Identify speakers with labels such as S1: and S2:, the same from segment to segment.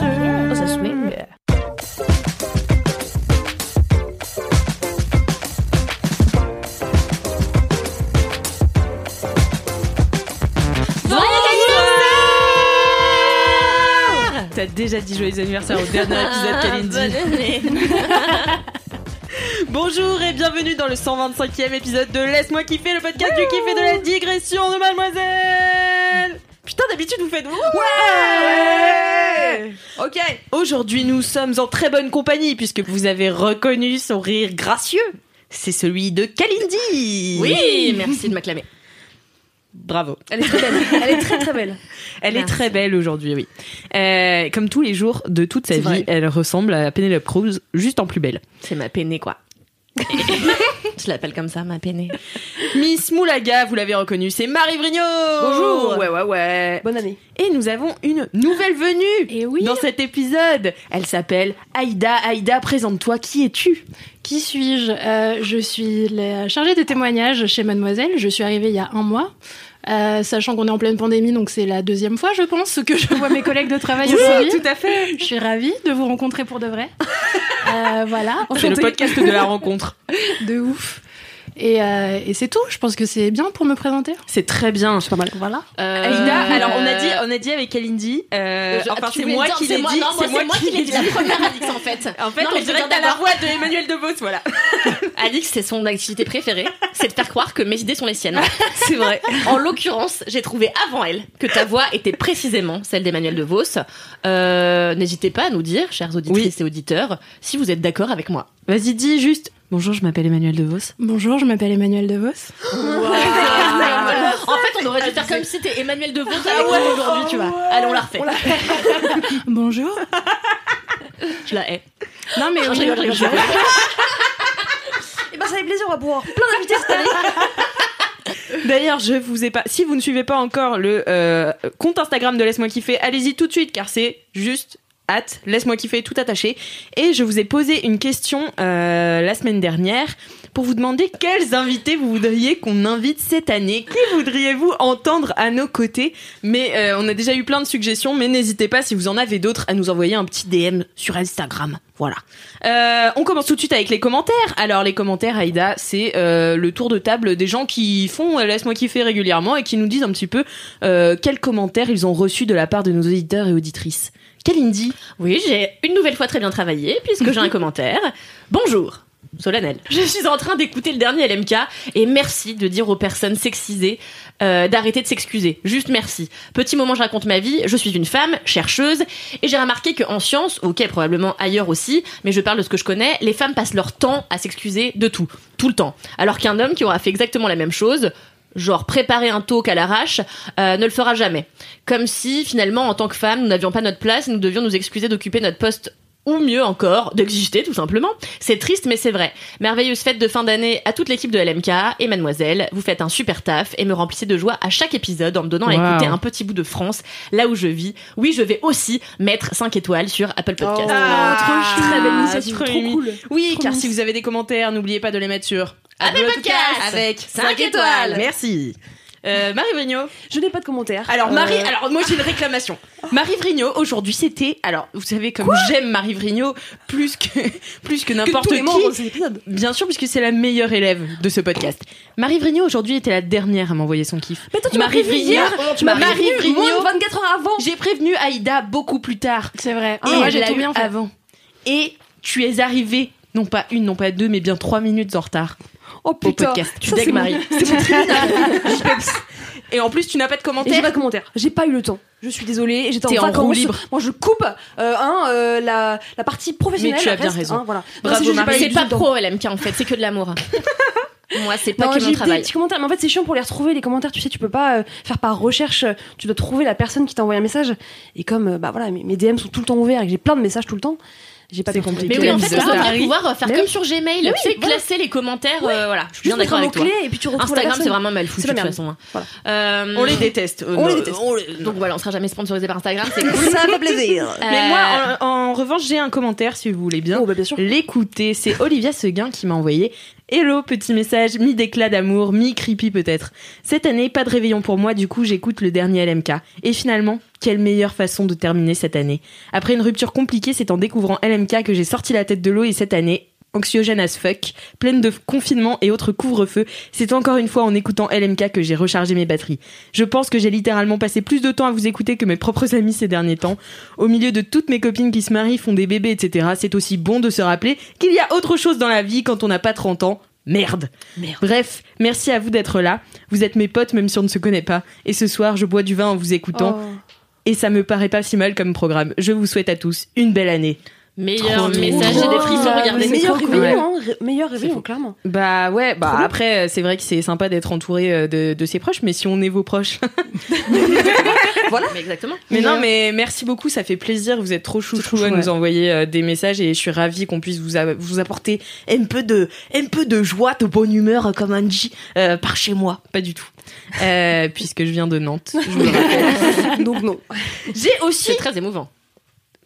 S1: Ah. Oh, ça swing.
S2: T'as déjà dit joyeux anniversaire au dernier épisode, Kalindi. Bonjour et bienvenue dans le 125e épisode de Laisse-moi kiffer, le podcast du kiff et de la digression de Mademoiselle. Putain, d'habitude vous faites ouais, Ok. Aujourd'hui, nous sommes en très bonne compagnie puisque vous avez reconnu son rire gracieux. C'est celui de Kalindi.
S3: Oui, merci de m'acclamer.
S2: Bravo.
S3: Elle est très belle. Elle est très très belle.
S2: Elle est très belle aujourd'hui, oui. Euh, comme tous les jours de toute sa vie,
S3: vrai.
S2: elle ressemble à Penelope Cruz, juste en plus belle.
S3: C'est ma peinée quoi. Je l'appelle comme ça, ma peinée.
S2: Miss Moulaga, vous l'avez reconnue, c'est Marie Vrigno
S3: Bonjour.
S2: Ouais, ouais, ouais.
S3: Bonne année.
S2: Et nous avons une nouvelle venue
S3: Et oui.
S2: dans cet épisode. Elle s'appelle Aïda. Aïda, présente-toi, qui es-tu?
S4: Qui suis-je? Euh, Je suis la chargée de témoignages chez Mademoiselle. Je suis arrivée il y a un mois. Euh, sachant qu'on est en pleine pandémie, donc c'est la deuxième fois, je pense, que je vois mes collègues de travail aujourd'hui.
S2: tout à fait
S4: Je suis ravie de vous rencontrer pour de vrai. Euh, voilà,
S2: C'est le podcast de la rencontre.
S4: de ouf. Et, euh, et c'est tout. Je pense que c'est bien pour me présenter.
S2: C'est très bien.
S4: pas mal. Voilà.
S2: Aïda, alors on a dit, on a dit avec Kalindi, euh, enfin c'est moi qui l'ai dit,
S3: c'est moi qui l'ai dit. La première Alix en fait.
S2: En fait,
S3: Non,
S2: on
S3: mais je
S2: dirait que t'as la voix de Emmanuel DeVos, voilà.
S3: Alix, c'est son activité préférée, c'est de faire croire que mes idées sont les siennes. C'est vrai. En l'occurrence, j'ai trouvé avant elle que ta voix était précisément celle d'Emmanuel De Vos. Euh, N'hésitez pas à nous dire, chers auditrices et auditeurs, si vous êtes d'accord avec moi.
S2: Vas-y, dis juste. Bonjour, je m'appelle Emmanuel DeVos.
S4: Bonjour, je m'appelle Emmanuel DeVos.
S3: En fait, on aurait dû faire comme si c'était Emmanuel De Vos avec nous aujourd'hui, tu vois. Allez, on la refait.
S4: Bonjour.
S3: Je la hais.
S4: Non mais
S3: rigole, je rigole, je rigole.
S5: Et ben ça fait plaisir, on va pouvoir plein d'invités cette année.
S2: D'ailleurs, je vous ai pas. Si vous ne suivez pas encore le euh, compte Instagram de Laisse-moi kiffer, allez-y tout de suite car c'est juste hâte. Laisse-moi kiffer tout attaché. Et je vous ai posé une question euh, la semaine dernière pour vous demander quels invités vous voudriez qu'on invite cette année. Qui voudriez-vous entendre à nos côtés? Mais euh, on a déjà eu plein de suggestions, mais n'hésitez pas si vous en avez d'autres à nous envoyer un petit DM sur Instagram. Voilà. Euh, on commence tout de suite avec les commentaires. Alors les commentaires, Aïda, c'est le tour de table des gens qui font Laisse-moi kiffer régulièrement et qui nous disent un petit peu quels commentaires ils ont reçus de la part de nos auditeurs et auditrices. Kalindi
S3: Oui, j'ai une nouvelle fois très bien travaillé puisque j'ai un commentaire. Bonjour. Solennel. Je suis en train d'écouter le dernier LMK et merci de dire aux personnes sexisées euh, d'arrêter de s'excuser. Juste merci. Petit moment, je raconte ma vie. Je suis une femme chercheuse et j'ai remarqué qu'en science, ok, probablement ailleurs aussi, mais je parle de ce que je connais, les femmes passent leur temps à s'excuser de tout, tout le temps. Alors qu'un homme qui aura fait exactement la même chose, genre préparer un talk à l'arrache, euh, ne le fera jamais. Comme si finalement, en tant que femme, nous n'avions pas notre place et nous devions nous excuser d'occuper notre poste ou mieux encore, d'exister tout simplement. C'est triste mais c'est vrai. Merveilleuse fête de fin d'année à toute l'équipe de LMK et mademoiselle, vous faites un super taf et me remplissez de joie à chaque épisode en me donnant
S2: Wow.
S3: à écouter un petit bout de France là où je vis. Oui, je vais aussi mettre 5 étoiles sur Apple Podcast.
S2: Ah,
S4: trop chou.
S2: très belle
S4: initiative,
S2: trop
S4: cool.
S2: Oui,
S4: Trop
S2: car si vous avez des commentaires, n'oubliez pas de les mettre sur
S3: Podcast
S2: avec
S3: 5 étoiles.
S2: Merci. Euh, Marie Vrigno.
S5: Je n'ai pas de commentaires.
S2: Alors Marie,
S5: Euh,
S2: alors moi j'ai une réclamation. Marie Vrigno, aujourd'hui c'était, alors vous savez comme j'aime Marie Vrigno plus que plus que
S5: que
S2: n'importe qui. Bien sûr, puisque c'est la meilleure élève de ce podcast. Marie Vrigno aujourd'hui était la dernière à m'envoyer son kiff.
S5: Mais toi, tu m'as
S2: Marie Vrigno.
S5: Tu m'as
S2: Marie Vrigno.
S5: moins de 24 heures avant.
S2: J'ai prévenu Aïda beaucoup plus tard.
S4: C'est vrai.
S2: et
S4: moi, j'ai tout bien fait.
S2: avant. Et tu es arrivée, non pas une, non pas deux, mais bien trois minutes en retard
S5: Oh
S2: au
S5: putain.
S2: podcast. Tu
S5: mon-
S2: Marie.
S5: C'est mon tribunal.
S2: Et en plus, tu n'as pas de
S5: Et j'ai
S2: commentaires.
S5: pas de commentaires. J'ai pas eu le temps. Je suis désolée. J'étais en
S2: en
S5: vacances.
S2: roue libre.
S5: Moi, je coupe euh, hein, euh, la, la partie professionnelle.
S2: Mais tu as
S5: reste,
S2: bien raison.
S5: hein, voilà.
S2: Bravo,
S5: c'est
S2: Marie.
S3: pas pro LMK en fait, c'est que de l'amour. Moi, c'est pas
S5: Non,
S3: que
S5: j'ai
S3: mon
S5: eu des
S3: travail.
S5: petits commentaires, mais en fait c'est chiant pour les retrouver les commentaires. Tu sais, tu peux pas euh, faire par recherche. Tu dois trouver la personne qui t'a envoyé un message. Et comme euh, bah voilà, mes, mes DM sont tout le temps ouverts et que j'ai plein de messages tout le temps, j'ai pas de
S2: compliqué.
S3: Mais oui, en fait, on devrait pouvoir faire
S5: Mais
S3: comme sur Gmail, tu sais,
S5: voilà.
S3: classer les commentaires. euh, voilà, je suis
S5: Juste
S3: bien d'accord avec toi.
S5: mot-clé et puis tu retrouves la
S3: Instagram, c'est vraiment mal foutu de toute façon. hein.
S5: Voilà.
S3: Euh,
S2: On les déteste. Euh,
S5: On les
S2: non,
S5: déteste.
S2: les-
S3: Donc voilà, on sera jamais sponsorisé par Instagram, c'est cool.
S5: Ça fait plaisir.
S2: Mais
S3: Euh,
S2: moi, en, en revanche, j'ai un commentaire si vous voulez bien
S5: Oh bah bien sûr.
S2: l'écouter. C'est Olivia Seguin qui m'a envoyé. Hello, petit message, mi-d'éclat d'amour, mi-creepy peut-être. Cette année, pas de réveillon pour moi, du coup j'écoute le dernier LMK. Et finalement, quelle meilleure façon de terminer cette année. Après une rupture compliquée, c'est en découvrant LMK que j'ai sorti la tête de l'eau et cette année, anxiogène as fuck, pleine de confinement et autres couvre-feu, c'est encore une fois en écoutant LMK que j'ai rechargé mes batteries. Je pense que j'ai littéralement passé plus de temps à vous écouter que mes propres amis ces derniers temps. Au milieu de toutes mes copines qui se marient, font des bébés, etc., c'est aussi bon de se rappeler qu'il y a autre chose dans la vie quand on n'a pas 30 ans. Merde. Bref, merci à vous d'être là. Vous êtes mes potes même si on ne se connaît pas. Et ce soir, je bois du vin en vous écoutant.
S5: Oh.
S2: Et ça me paraît pas si mal comme programme. Je vous souhaite à tous une belle année.
S3: Meilleur message, j'ai des frissons,
S5: Ah,
S3: regardez. c'est
S5: meilleur réveillon, hein, ré- meilleur réveillon, clairement.
S2: Bah ouais, bah
S5: Trop
S2: après, euh, c'est vrai que c'est sympa d'être entouré euh, de, de ses proches, mais si on est vos proches.
S3: Mais exactement.
S2: mais non, mais merci beaucoup, ça fait plaisir. Vous êtes trop chouchou
S5: trop chou,
S2: à nous
S5: ouais.
S2: envoyer euh, des messages et je suis ravie qu'on puisse vous, a- vous apporter un peu de, un peu de joie, de bonne humeur, comme dit, euh, par chez moi. Pas du tout. Euh, puisque je viens de Nantes, je vous le rappelle.
S5: Donc non.
S2: J'ai aussi
S3: C'est très émouvant.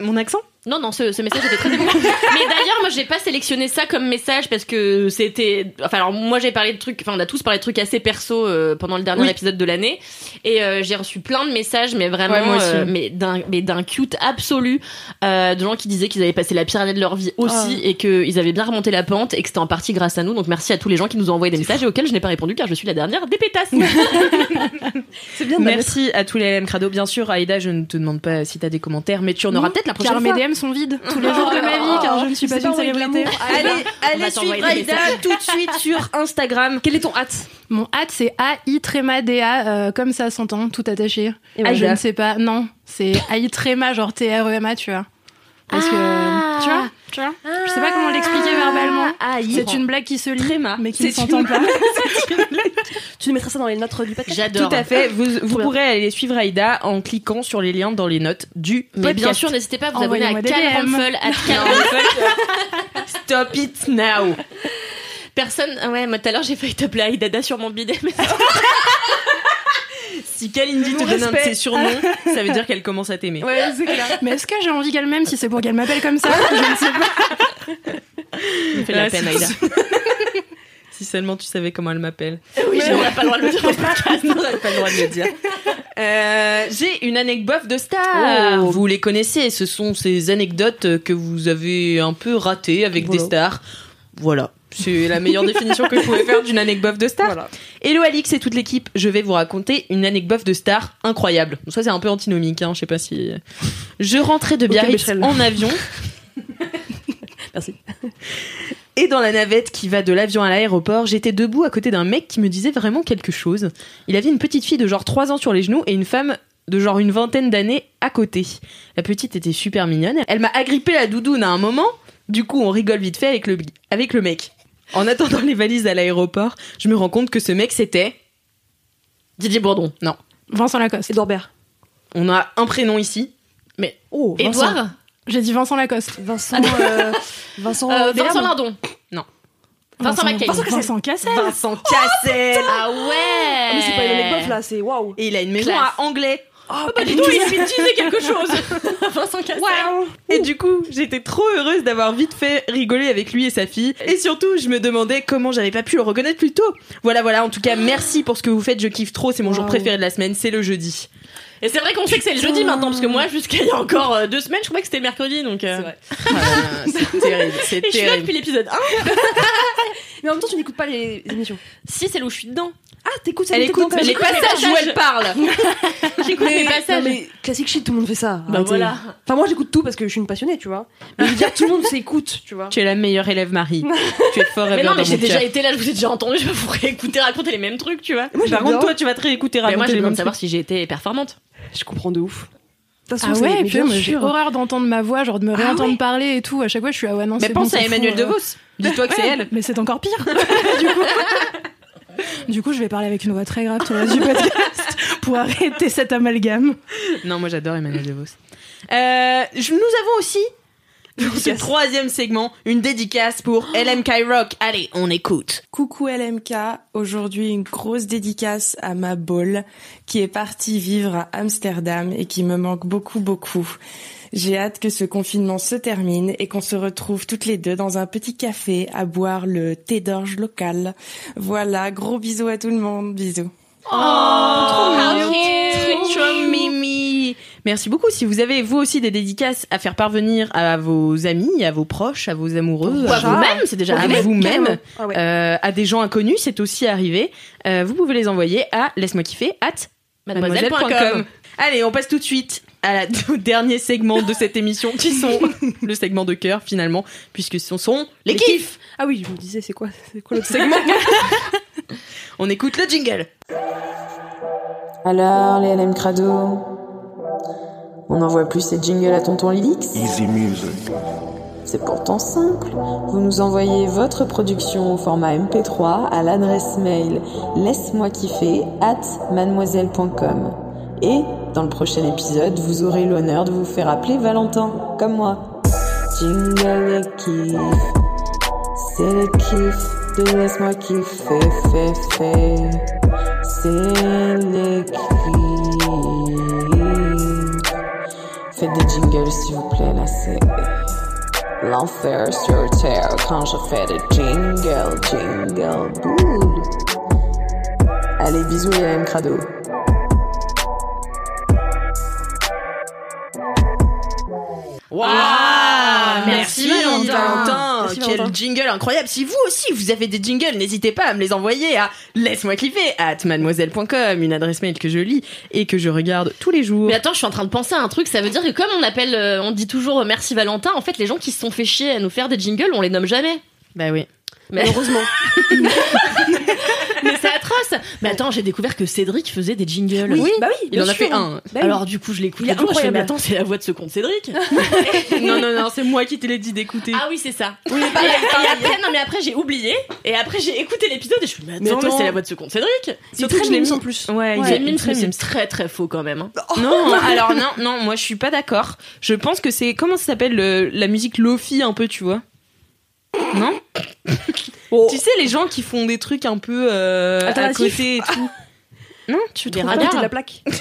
S2: mon accent?
S3: Non, non, ce, ce message était très émouvant. Mais d'ailleurs, moi, j'ai pas sélectionné ça comme message parce que c'était. Enfin, alors, moi, j'ai parlé de trucs. Enfin, on a tous parlé de trucs assez perso euh, pendant le dernier
S2: Oui.
S3: épisode de l'année. Et euh, j'ai reçu plein de messages, mais vraiment.
S2: Ouais, moi aussi.
S3: euh, mais d'un mais d'un cute absolu. euh, de gens qui disaient qu'ils avaient passé la pire année de leur vie aussi et qu'ils avaient bien remonté la pente et que c'était en partie grâce à nous. Donc, merci à tous les gens qui nous ont envoyé des messages et auxquels je n'ai pas répondu car je suis la dernière des pétasses.
S5: C'est bien.
S2: Merci à tous les LM Crado. Bien sûr, Aïda, je ne te demande pas si t'as des commentaires, mais tu en auras peut-être la prochaine fois.
S4: Sont vides tous les jours de ma vie, car je ne suis pas une célébrité.
S2: Allez, allez suivre Aïda tout de suite sur Instagram.
S5: Quel est ton hâte
S4: Mon hâte, c'est AI tréma DA, euh, comme ça s'entend, tout attaché. Ah, je ne sais pas, non, c'est AI tréma, genre T-R-E-M-A, tu vois. Parce que, tu vois, tu vois, je sais pas comment l'expliquer verbalement. C'est une blague qui se lit,
S2: Tréma.
S4: mais qui ne
S2: C'est
S4: s'entend
S2: une-
S4: pas.
S5: Tu nous mettras ça dans les notes du podcast
S3: J'adore.
S2: Tout à fait. Vous, pourrez aller suivre Aïda en cliquant sur les liens dans les notes du
S3: Mais
S2: podcast.
S3: bien sûr, n'hésitez pas à vous abonner à
S4: Envoyez-moi des
S3: Cal
S4: DM.
S3: Ramphel, at Cal Ramphel.
S2: Stop it now.
S3: Personne. ah Ouais, moi tout à l'heure j'ai failli t'appeler Aïdada sur mon bidet. Mais...
S2: Si Kalindi te donne un de ses surnoms, ça veut dire qu'elle commence à t'aimer.
S5: Ouais, c'est clair.
S4: Mais est-ce que j'ai envie qu'elle m'aime si c'est pour qu'elle m'appelle comme ça? Je ne sais pas.
S3: Il me fait de la peine,
S2: si-
S3: Aïda.
S2: Si seulement tu savais comment elle m'appelle.
S3: Oui, on n'a pas le droit de le dire.
S2: J'aurais pas le droit de le dire. Euh, J'ai une anecdote de star.
S5: Oh.
S2: Vous les connaissez, ce sont ces anecdotes que vous avez un peu ratées avec
S5: Voilà.
S2: des stars. Voilà. C'est la meilleure définition que je pouvais faire d'une anecdote de star.
S5: Voilà.
S2: Hello Alix et toute l'équipe, je vais vous raconter une anecdote de star incroyable. Bon, Ça c'est un peu antinomique, hein, je sais pas si... Je rentrais de Biarritz en avion.
S5: Merci.
S2: Et dans la navette qui va de l'avion à l'aéroport, j'étais debout à côté d'un mec qui me disait vraiment quelque chose. Il avait une petite fille de genre 3 ans sur les genoux et une femme de genre une vingtaine d'années à côté. La petite était super mignonne. Elle m'a agrippé la doudoune à un moment. Du coup, on rigole vite fait avec le, avec le mec. En attendant les valises à l'aéroport, je me rends compte que ce mec c'était...
S3: Didier Bourdon.
S2: Non.
S4: Vincent Lacoste.
S5: Edouard Baird.
S2: On a un prénom ici.
S3: Mais
S5: Oh, Vincent.
S3: Edouard
S4: J'ai dit Vincent Lacoste.
S5: Vincent. euh, Vincent.
S3: euh. Vincent Lardon.
S2: Non.
S3: Vincent Mackay.
S4: Vincent Cassel.
S2: Vincent Cassel
S3: Ah ouais
S5: mais c'est pas une anecdote là, c'est waouh.
S2: Et il a une maison
S3: Classe.
S2: à Anglais.
S3: Ah bah dis donc, il de teaser quelque chose. Vincent Cassel.
S2: Et du coup, j'étais trop heureuse d'avoir vite fait rigoler avec lui et sa fille. Et surtout, je me demandais comment j'avais pas pu le reconnaître plus tôt. Voilà, voilà. En tout cas, merci pour ce que vous faites. Je kiffe trop. C'est mon jour
S5: Wow.
S2: préféré de la semaine. C'est le jeudi.
S3: Et c'est vrai qu'on sait que c'est le jeudi maintenant, parce que moi, jusqu'à il y a encore euh, deux semaines, je croyais que c'était le mercredi, donc. euh,
S2: c'est terrible. C'est
S3: Et je suis là
S2: terrible.
S3: depuis l'épisode 1.
S5: Mais en même temps, tu n'écoutes pas les émissions.
S3: Si, c'est là où je suis dedans.
S5: Ah, t'écoutes
S2: Elle écoute
S5: dedans, quand
S2: les passages où elle parle.
S3: J'écoute mes
S5: Non, mais classique shit, tout le monde fait ça.
S3: Bah
S5: Arrêtez.
S3: voilà.
S5: Enfin, moi, j'écoute tout parce que je suis une passionnée, tu vois. Mais je veux dire, tout le monde s'écoute, tu vois.
S2: Tu es la meilleure élève, Marie. tu es forever
S3: Mais non, mais j'ai déjà été là, je vous ai déjà entendu, je vais vous réécouter raconter les mêmes trucs, tu vois.
S5: Moi,
S2: Par contre, toi, tu vas te réécouter
S3: Mais moi,
S2: raconter
S3: j'ai
S2: les
S3: besoin
S2: mêmes
S3: de savoir si j'ai été performante.
S5: Je comprends de ouf. Façon,
S4: Ah ouais, puis j'ai horreur d'entendre ma voix, genre de me réentendre parler et tout. À chaque fois, je suis ah ouais non.
S2: Mais pense
S4: bon,
S2: à Emmanuel. DeVos. Dis-toi que c'est elle.
S4: Mais c'est encore pire. du, coup... du coup, je vais parler avec une voix très grave tout le reste du podcast pour arrêter cet amalgame.
S2: Non, moi j'adore Emmanuel DeVos. Euh, je- nous avons aussi dans ce troisième segment une dédicace pour LMK Rock. Allez, on écoute.
S6: Coucou LMK, aujourd'hui une grosse dédicace à ma bolle qui est partie vivre à Amsterdam et qui me manque beaucoup beaucoup. J'ai hâte que ce confinement se termine et qu'on se retrouve toutes les deux dans un petit café à boire le thé d'orge local. Voilà, gros bisous à tout le monde, bisous.
S2: Oh, trop mimi. Merci beaucoup. Si vous avez vous aussi des dédicaces à faire parvenir à vos amis, à vos proches, à vos amoureux,
S3: Ou à vous-même, c'est déjà
S2: à
S3: arrivé.
S2: vous-même.
S5: Ah ouais.
S2: euh, à des gens inconnus, c'est aussi arrivé. Euh, vous pouvez les envoyer à laisse-moi kiffer at
S3: Mademoiselle.com.
S2: Allez, on passe tout de suite à la- au dernier segment de cette émission, qui sont le segment de cœur finalement, puisque ce sont les, kiffs.
S5: Ah oui, je me disais, c'est quoi, c'est quoi l'autre segment
S2: On écoute le jingle.
S7: Alors, les LM Crado On n'envoie plus ces jingles à tonton Lilix
S8: Easy music.
S7: C'est pourtant simple. Vous nous envoyez votre production au format MP3 à l'adresse mail laisse-moi kiffer at mademoiselle.com. Et dans le prochain épisode, vous aurez l'honneur de vous faire appeler Valentin, comme moi. Jingle de kiff, c'est le kiff laisse-moi kiffer, fait, fait. C'est kiff. Faites des jingles s'il vous plaît, là c'est l'enfer sur terre quand je fais des jingles, jingle, boule. Allez, bisous M Crado.
S2: Waouh
S3: merci,
S2: Valentin.
S5: Valentin. Merci,
S2: Quel jingle incroyable. Si vous aussi vous avez des jingles, n'hésitez pas à me les envoyer à laisse-moi kiffer at mademoiselle.com, une adresse mail que je lis et que je regarde tous les jours.
S3: Mais attends, je suis en train de penser à un truc. Ça veut dire que comme on appelle, euh, on dit toujours euh, merci Valentin. En fait, les gens qui se sont fait chier à nous faire des jingles, on les nomme jamais.
S2: Bah oui.
S3: Mais
S5: Heureusement.
S3: mais c'est atroce. Mais attends, j'ai découvert que Cédric faisait des jingles.
S5: Oui, bah oui,
S2: Il en a fait un.
S5: Bah oui.
S3: Alors du coup, je l'écoute.
S5: Il
S3: jour, je mais attends, c'est la voix de ce compte Cédric.
S2: non, non, non, c'est moi qui te l'ai dit d'écouter.
S3: Ah oui, c'est ça. et, et après, non mais après j'ai oublié. Et après j'ai écouté l'épisode et je me suis dit, mais attends, c'est la voix de ce compte Cédric.
S2: Surtout que je l'ai mis en
S5: plus.
S2: Ouais, il
S3: C'est mime,
S2: très
S3: c'est très très faux quand même. hein.
S2: Non, alors non, non, moi je suis pas d'accord. Je pense que c'est comment ça s'appelle le- la musique lofi un peu, tu vois? Non Tu sais les gens qui font des trucs un peu euh, à
S5: Alternatifs.
S2: côté et tout. Non, tu
S3: Des
S5: Ah,
S2: pas
S5: t'es de la plaque.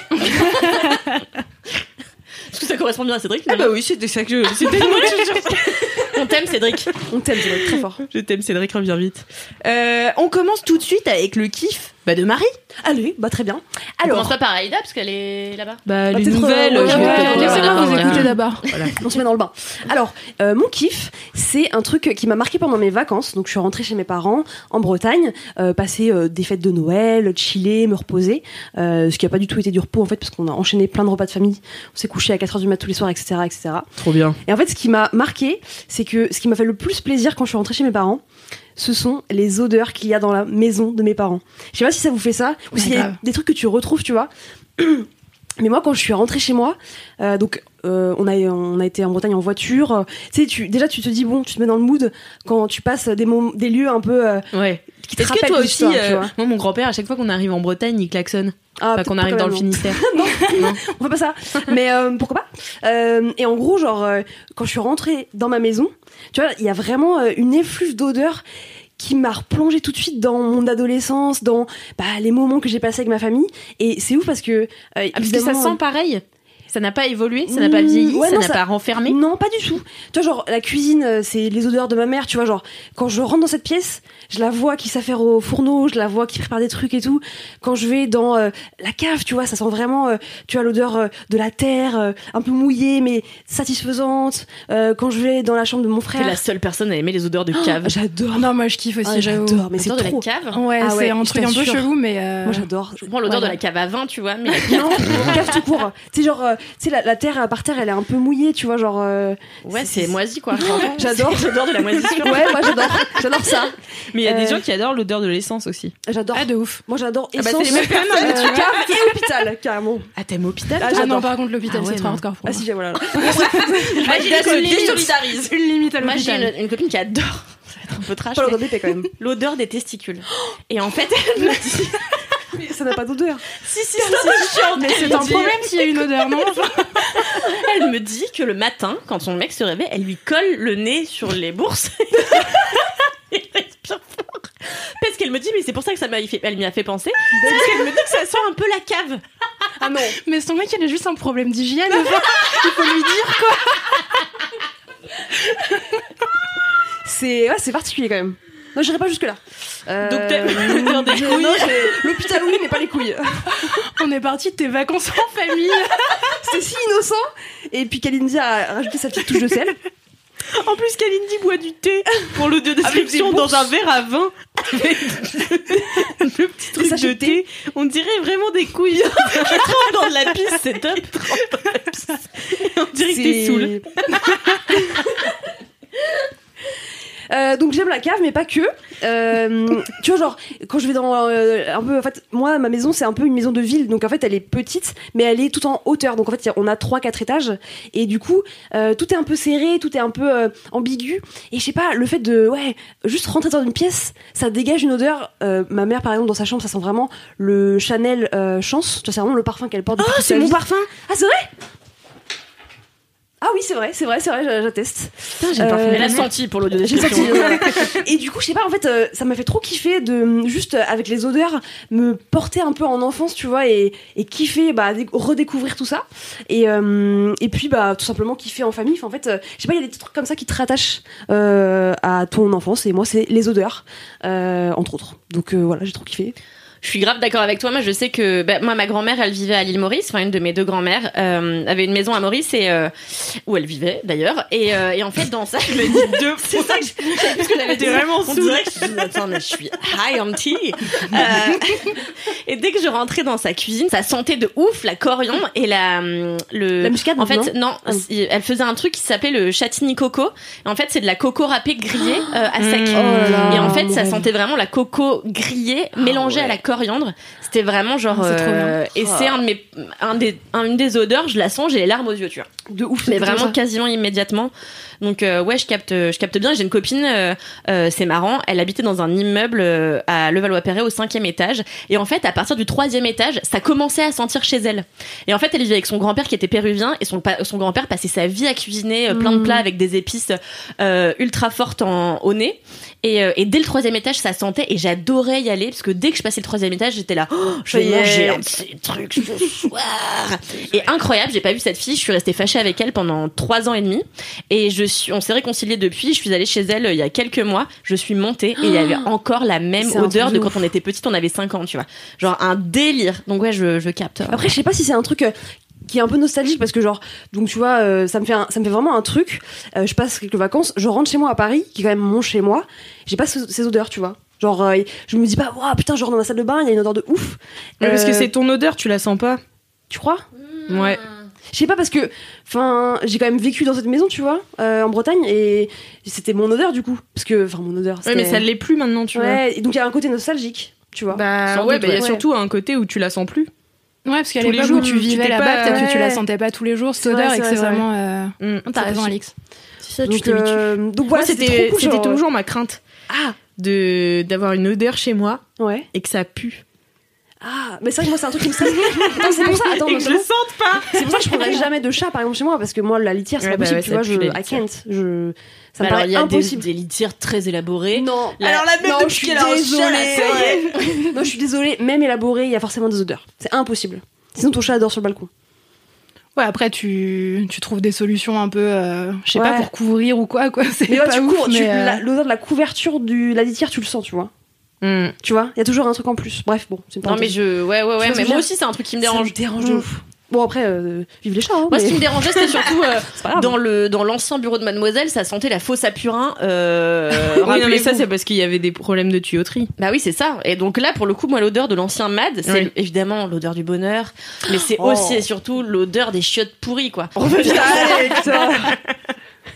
S3: Est-ce que ça correspond bien à Cédric
S2: Ah bah oui, c'était ça que je... C'était que je.
S3: On t'aime Cédric.
S5: On t'aime, être très fort.
S2: Je t'aime, Cédric, reviens vite. Euh, on commence tout de suite avec le kiff bah, de Marie.
S5: Allez, bah très bien.
S3: On commence
S5: Alors,
S3: pas par Aïda parce qu'elle est là-bas.
S2: Bah,
S5: Bah,
S2: les
S5: peut-être,
S2: nouvelles,
S5: euh, ouais, ouais,
S4: Laissez-moi vous
S3: ouais.
S4: écouter d'abord.
S5: on se met dans le bain. Alors, euh, mon kiff, c'est un truc qui m'a marqué pendant mes vacances. Donc, je suis rentrée chez mes parents en Bretagne, euh, passer euh, des fêtes de Noël, chiller, me reposer. Euh, ce qui a pas du tout été du repos en fait, parce qu'on a enchaîné plein de repas de famille. On s'est couché à 4h du mat tous les soirs, etc., etc.
S2: Trop bien.
S5: Et en fait, ce qui m'a marqué, c'est que ce qui m'a fait le plus plaisir quand je suis rentrée chez mes parents, ce sont les odeurs qu'il y a dans la maison de mes parents. Je sais pas si ça vous fait ça, ou s'il y a
S4: grave.
S5: des trucs que tu retrouves, tu vois. Mais moi, quand je suis rentrée chez moi, euh, donc euh, on a on a été en Bretagne en voiture. euh, tu sais, tu déjà tu te dis bon, tu te mets dans le mood quand tu passes des des lieux un peu euh,
S2: Ouais.
S5: qui te
S2: Est-ce que
S5: rappellent
S2: toi aussi, euh, moi mon grand-père, à chaque fois qu'on arrive en Bretagne, il klaxonne.
S5: Ah,
S2: pas
S5: peut-être
S2: qu'on arrive dans le
S5: même, non.
S2: Finistère.
S5: on fait pas ça. Mais euh, pourquoi pas Euh, Et en gros, genre, euh, quand je suis rentrée dans ma maison, tu vois, il y a vraiment une effluve d'odeur qui m'a replongé tout de suite dans mon adolescence, dans bah, les moments que j'ai passés avec ma famille. Et c'est ouf parce que. euh,
S3: Ah, parce que ça sent pareil. Ça n'a pas évolué, ça n'a pas
S5: Mmh,
S3: vieilli,
S5: ouais,
S3: ça n'a
S5: ça-
S3: pas renfermé?
S5: Non, pas du tout. Tu vois, genre, la cuisine, euh, c'est les odeurs de ma mère, tu vois, genre, quand je rentre dans cette pièce, je la vois qui s'affaire au fourneau, je la vois qui prépare des trucs et tout. Quand je vais dans euh, la cave, tu vois, ça sent vraiment, euh, tu vois, l'odeur euh, de la terre, euh, un peu mouillée, mais satisfaisante. Euh, quand je vais dans la chambre de mon
S3: T'es
S5: frère.
S3: la seule personne à aimer les odeurs de cave.
S5: J'adore.
S4: Non, moi je kiffe aussi,
S5: Ah, j'adore, mais c'est
S3: L'odeur de
S5: trop.
S3: la cave?
S4: Ouais,
S5: Ah
S4: c'est
S5: ouais,
S4: un
S5: je
S4: truc un peu chelou, mais. euh,
S5: Moi, j'adore.
S3: Je prends l'odeur de la cave à vin, tu vois, mais la cave.
S5: Non, cave tout court. Tu sais, genre, euh, sais, la, la terre par terre, elle est un peu mouillée, tu vois, genre. euh,
S3: Ouais,
S5: C'est-
S3: moisi quoi.
S5: J'adore.
S3: L'odeur de la moisissure.
S5: Ouais, moi j'adore. J'adore ça.
S2: Mais il y a des
S5: Euh,
S2: gens qui adorent l'odeur de l'essence aussi.
S5: J'adore.
S4: Ah, de ouf.
S5: Moi j'adore
S2: Ah bah,
S5: essence,
S2: c'est les mêmes personnes,
S5: euh,
S2: tu vois.
S5: et hôpital, carrément.
S2: Ah, t'aimes hôpital
S5: Ah,
S4: Ah,
S5: j'adore.
S4: non, par contre, l'hôpital,
S2: Ah ouais,
S4: c'est trop hardcore pour
S5: Ah
S4: moi.
S5: si, j'ai- voilà.
S3: Moi, j'ai une
S5: limite.
S4: Une limite à
S3: j'ai une, une copine qui adore. Ça va être un peu trash.
S5: L'odeur d'épée quand même.
S3: L'odeur des testicules. Et en fait, elle me dit.
S5: Ça n'a pas d'odeur.
S3: Si, si, si, c'est chiant.
S4: Mais c'est
S3: Elle
S4: un
S3: me dit-
S4: problème s'il y a une odeur, non
S3: Elle me dit que le matin, quand son mec se réveille, elle lui colle le nez sur les bourses. Il respire fort. Parce qu'elle me dit, mais c'est pour ça que ça m'a fait, elle m'y a fait penser. C'est parce qu'elle me dit que ça sent un peu la cave.
S5: Ah non.
S4: Mais son mec, il a juste un problème d'hygiène. il faut lui dire quoi.
S5: C'est ouais, c'est particulier quand même. Non, j'irai pas jusque là. Euh,
S3: Donc t'aimes l'odeur des couilles.
S5: L'hôpital oui, mais pas les couilles.
S4: On est parti de tes vacances en famille.
S5: C'était si innocent. Et puis Kalindi a rajouté sa petite touche de sel.
S2: En plus, Kalindi boit du thé pour le de description dans un verre à vin. Avec le petit truc de thé. On dirait vraiment des couilles.
S3: dans de la pisse, c'est top.
S2: On dirait que t'es
S5: C'est-
S2: saoul.
S5: Euh, donc j'aime la cave, mais pas que. Euh, tu vois, genre quand je vais dans euh, un peu, en fait, moi ma maison c'est un peu une maison de ville, donc en fait elle est petite, mais elle est tout en hauteur. Donc en fait on a trois quatre étages, et du coup tout est un peu serré, tout est un peu ambigu. Et je sais pas, le fait de ouais juste rentrer dans une pièce, ça dégage une odeur. Ma mère par exemple dans sa chambre, ça sent vraiment le Chanel Chance. Tu vois, c'est vraiment le parfum qu'elle porte. toute sa vie.
S2: parfum.
S5: Ah c'est vrai? Ah oui, c'est vrai, c'est vrai, c'est vrai, j'a- j'atteste.
S2: j'ai le parfum.
S5: Euh,
S3: Elle a senti pour
S5: j'ai
S3: description.
S5: voilà. Et du coup, je sais pas, en fait, euh, ça m'a fait trop kiffer de, juste euh, avec les odeurs, me porter un peu en enfance, tu vois, et, et kiffer, bah, dé- redécouvrir tout ça. Et, euh, et puis, bah, tout simplement kiffer en famille. Enfin, en fait, euh, je sais pas, il y a des petits trucs comme ça qui te rattachent euh, à ton enfance. Et moi, c'est les odeurs, euh, entre autres. Donc euh, voilà, j'ai trop kiffé.
S3: Je suis grave d'accord avec toi. Moi, je sais que bah, moi, ma grand-mère, elle vivait à l'île Maurice. Enfin, une de mes deux grand-mères euh, avait une maison à Maurice et euh, où elle vivait d'ailleurs. Et, euh, et en fait, dans ça, je me dis deux. C'est ça que je, parce que j'avais
S2: T'es vraiment
S3: que je, attends, mais je suis high on tea. Et dès que je rentrais dans sa cuisine, ça sentait de ouf la coriandre et la le.
S5: La muscade,
S3: En fait,
S5: non
S3: non,
S5: Ah.
S3: elle faisait un truc qui s'appelait le châtigny coco. Et en fait, c'est de la coco râpée grillée à sec.
S2: Mmh.
S5: Oh là.
S3: Et en fait, ça
S5: Ouais.
S3: sentait vraiment la coco grillée mélangée à la coriandre coriandre. C'était vraiment genre.
S4: Ah, c'est trop bien.
S3: euh, et c'est un de mes, un des, un- une des odeurs. Je la sens, j'ai les larmes aux yeux, tu vois.
S5: De ouf.
S3: Mais vraiment quasiment immédiatement. Donc euh, ouais, je capte, je capte bien. J'ai une copine, euh, euh, c'est marrant. Elle habitait dans un immeuble à Levallois-Perret au cinquième étage. Et en fait, à partir du troisième étage, ça commençait à sentir chez elle. Et en fait, elle vivait avec son grand-père qui était péruvien et son, son grand-père passait sa vie à cuisiner plein de
S5: Mm.
S3: plats avec des épices euh, ultra fortes en, au nez. Et, euh, et dès le troisième étage, ça sentait et j'adorais y aller parce que dès que je passais le troisième étage, j'étais là, Oh, je vais manger un de ces trucs ce soir. Et incroyable, j'ai pas vu cette fille. Je suis restée fâchée avec elle pendant trois ans et demi. Et je suis, on s'est réconciliés depuis. Je suis allée chez elle euh, il y a quelques mois. Je suis montée et il y avait encore la même odeur de quand on était petite. On avait 5 ans, tu vois. Genre un délire. Donc ouais, je, je capte.
S5: Après, je sais pas si c'est un truc euh, qui est un peu nostalgique parce que genre, donc tu vois, euh, ça me fait un- ça me fait vraiment un truc. Euh, je passe quelques vacances, je rentre chez moi à Paris, qui est quand même mon chez moi. J'ai pas ce- ces odeurs, tu vois. Genre, euh, je me dis pas, waouh, putain, je rentre dans ma salle de bain, il y a une odeur de ouf.
S2: Parce que
S5: Euh,
S2: c'est ton odeur, tu la sens pas.
S5: Tu crois?
S2: Ouais.
S5: Je sais pas parce que, enfin, j'ai quand même vécu dans cette maison, tu vois, euh, en Bretagne, et c'était mon odeur du coup, parce que, enfin, mon odeur.
S2: Ouais, mais ça l'est plus maintenant, tu vois.
S5: Ouais, et donc il y a un côté nostalgique, tu vois.
S2: Bah
S3: Sans
S2: ouais, bah, il y a
S5: ouais.
S2: surtout un côté où tu la sens plus.
S4: Ouais, parce qu'à l'époque où tu
S2: tu
S4: vivais là-bas,
S2: pas-
S4: peut-être que tu la sentais pas tous les jours, cette odeur, et
S5: c'est
S4: que vraiment. euh,
S2: Mm.
S4: T'as raison, Alix.
S3: C'est ça, tu
S5: donc, euh, donc voilà, c'était cool, genre,
S2: toujours ma crainte
S5: Ah,
S2: de d'avoir une odeur chez moi
S5: ouais.
S2: et que ça pue.
S5: Ah, mais c'est vrai que moi, c'est un truc qui me stresse. Attends, c'est pour ça. Attends, non,
S2: je
S5: bon.
S2: sente pas.
S5: C'est pour ça que je prendrais jamais de chat, par exemple, chez moi, parce que moi, la litière, c'est
S3: Ouais,
S5: pas
S3: bah
S5: possible,
S3: ouais,
S5: tu
S3: ça
S5: vois, je,
S3: litière.
S5: can't. Je, ça me
S3: Alors,
S5: paraît
S3: il y a des,
S5: impossible.
S3: des litières très élaborées.
S5: Non.
S3: La-
S2: Alors la meuf
S5: non, je suis désolée. non, je suis désolée. Même élaboré, il y a forcément des odeurs. C'est impossible. Sinon, ton chat dort sur le balcon.
S4: Ouais, après, tu, tu trouves des solutions un peu, euh, je sais pas, pour couvrir ou quoi, quoi. C'est
S5: Mais ouais,
S4: pas
S5: tu
S4: ouf,
S5: cours,
S4: euh,
S5: l'odeur de la couverture de la litière, tu le sens, tu vois. Tu vois, il y a toujours un truc en plus. Bref, bon, c'est une
S3: Non mais je, ouais ouais ouais, mais moi aussi c'est un truc qui me
S5: Ça
S3: dérange.
S5: me dérange de
S3: Mm.
S5: ouf. Bon, après, euh, vive les chats. Hein,
S3: Moi,
S5: mais-
S3: ce qui me dérangeait, c'était surtout euh,
S5: grave.
S3: dans le dans l'ancien bureau de Mademoiselle, ça sentait la fausse à purin. Euh,
S2: Oui, non, mais ça, c'est parce qu'il y avait des problèmes de tuyauterie.
S3: Bah oui, c'est ça. Et donc là, pour le coup, moi, l'odeur de l'ancien Mad, c'est
S2: Oui.
S3: évidemment l'odeur du bonheur, mais c'est
S5: Oh.
S3: aussi et surtout l'odeur des chiottes pourries, quoi.
S5: Allez, putain.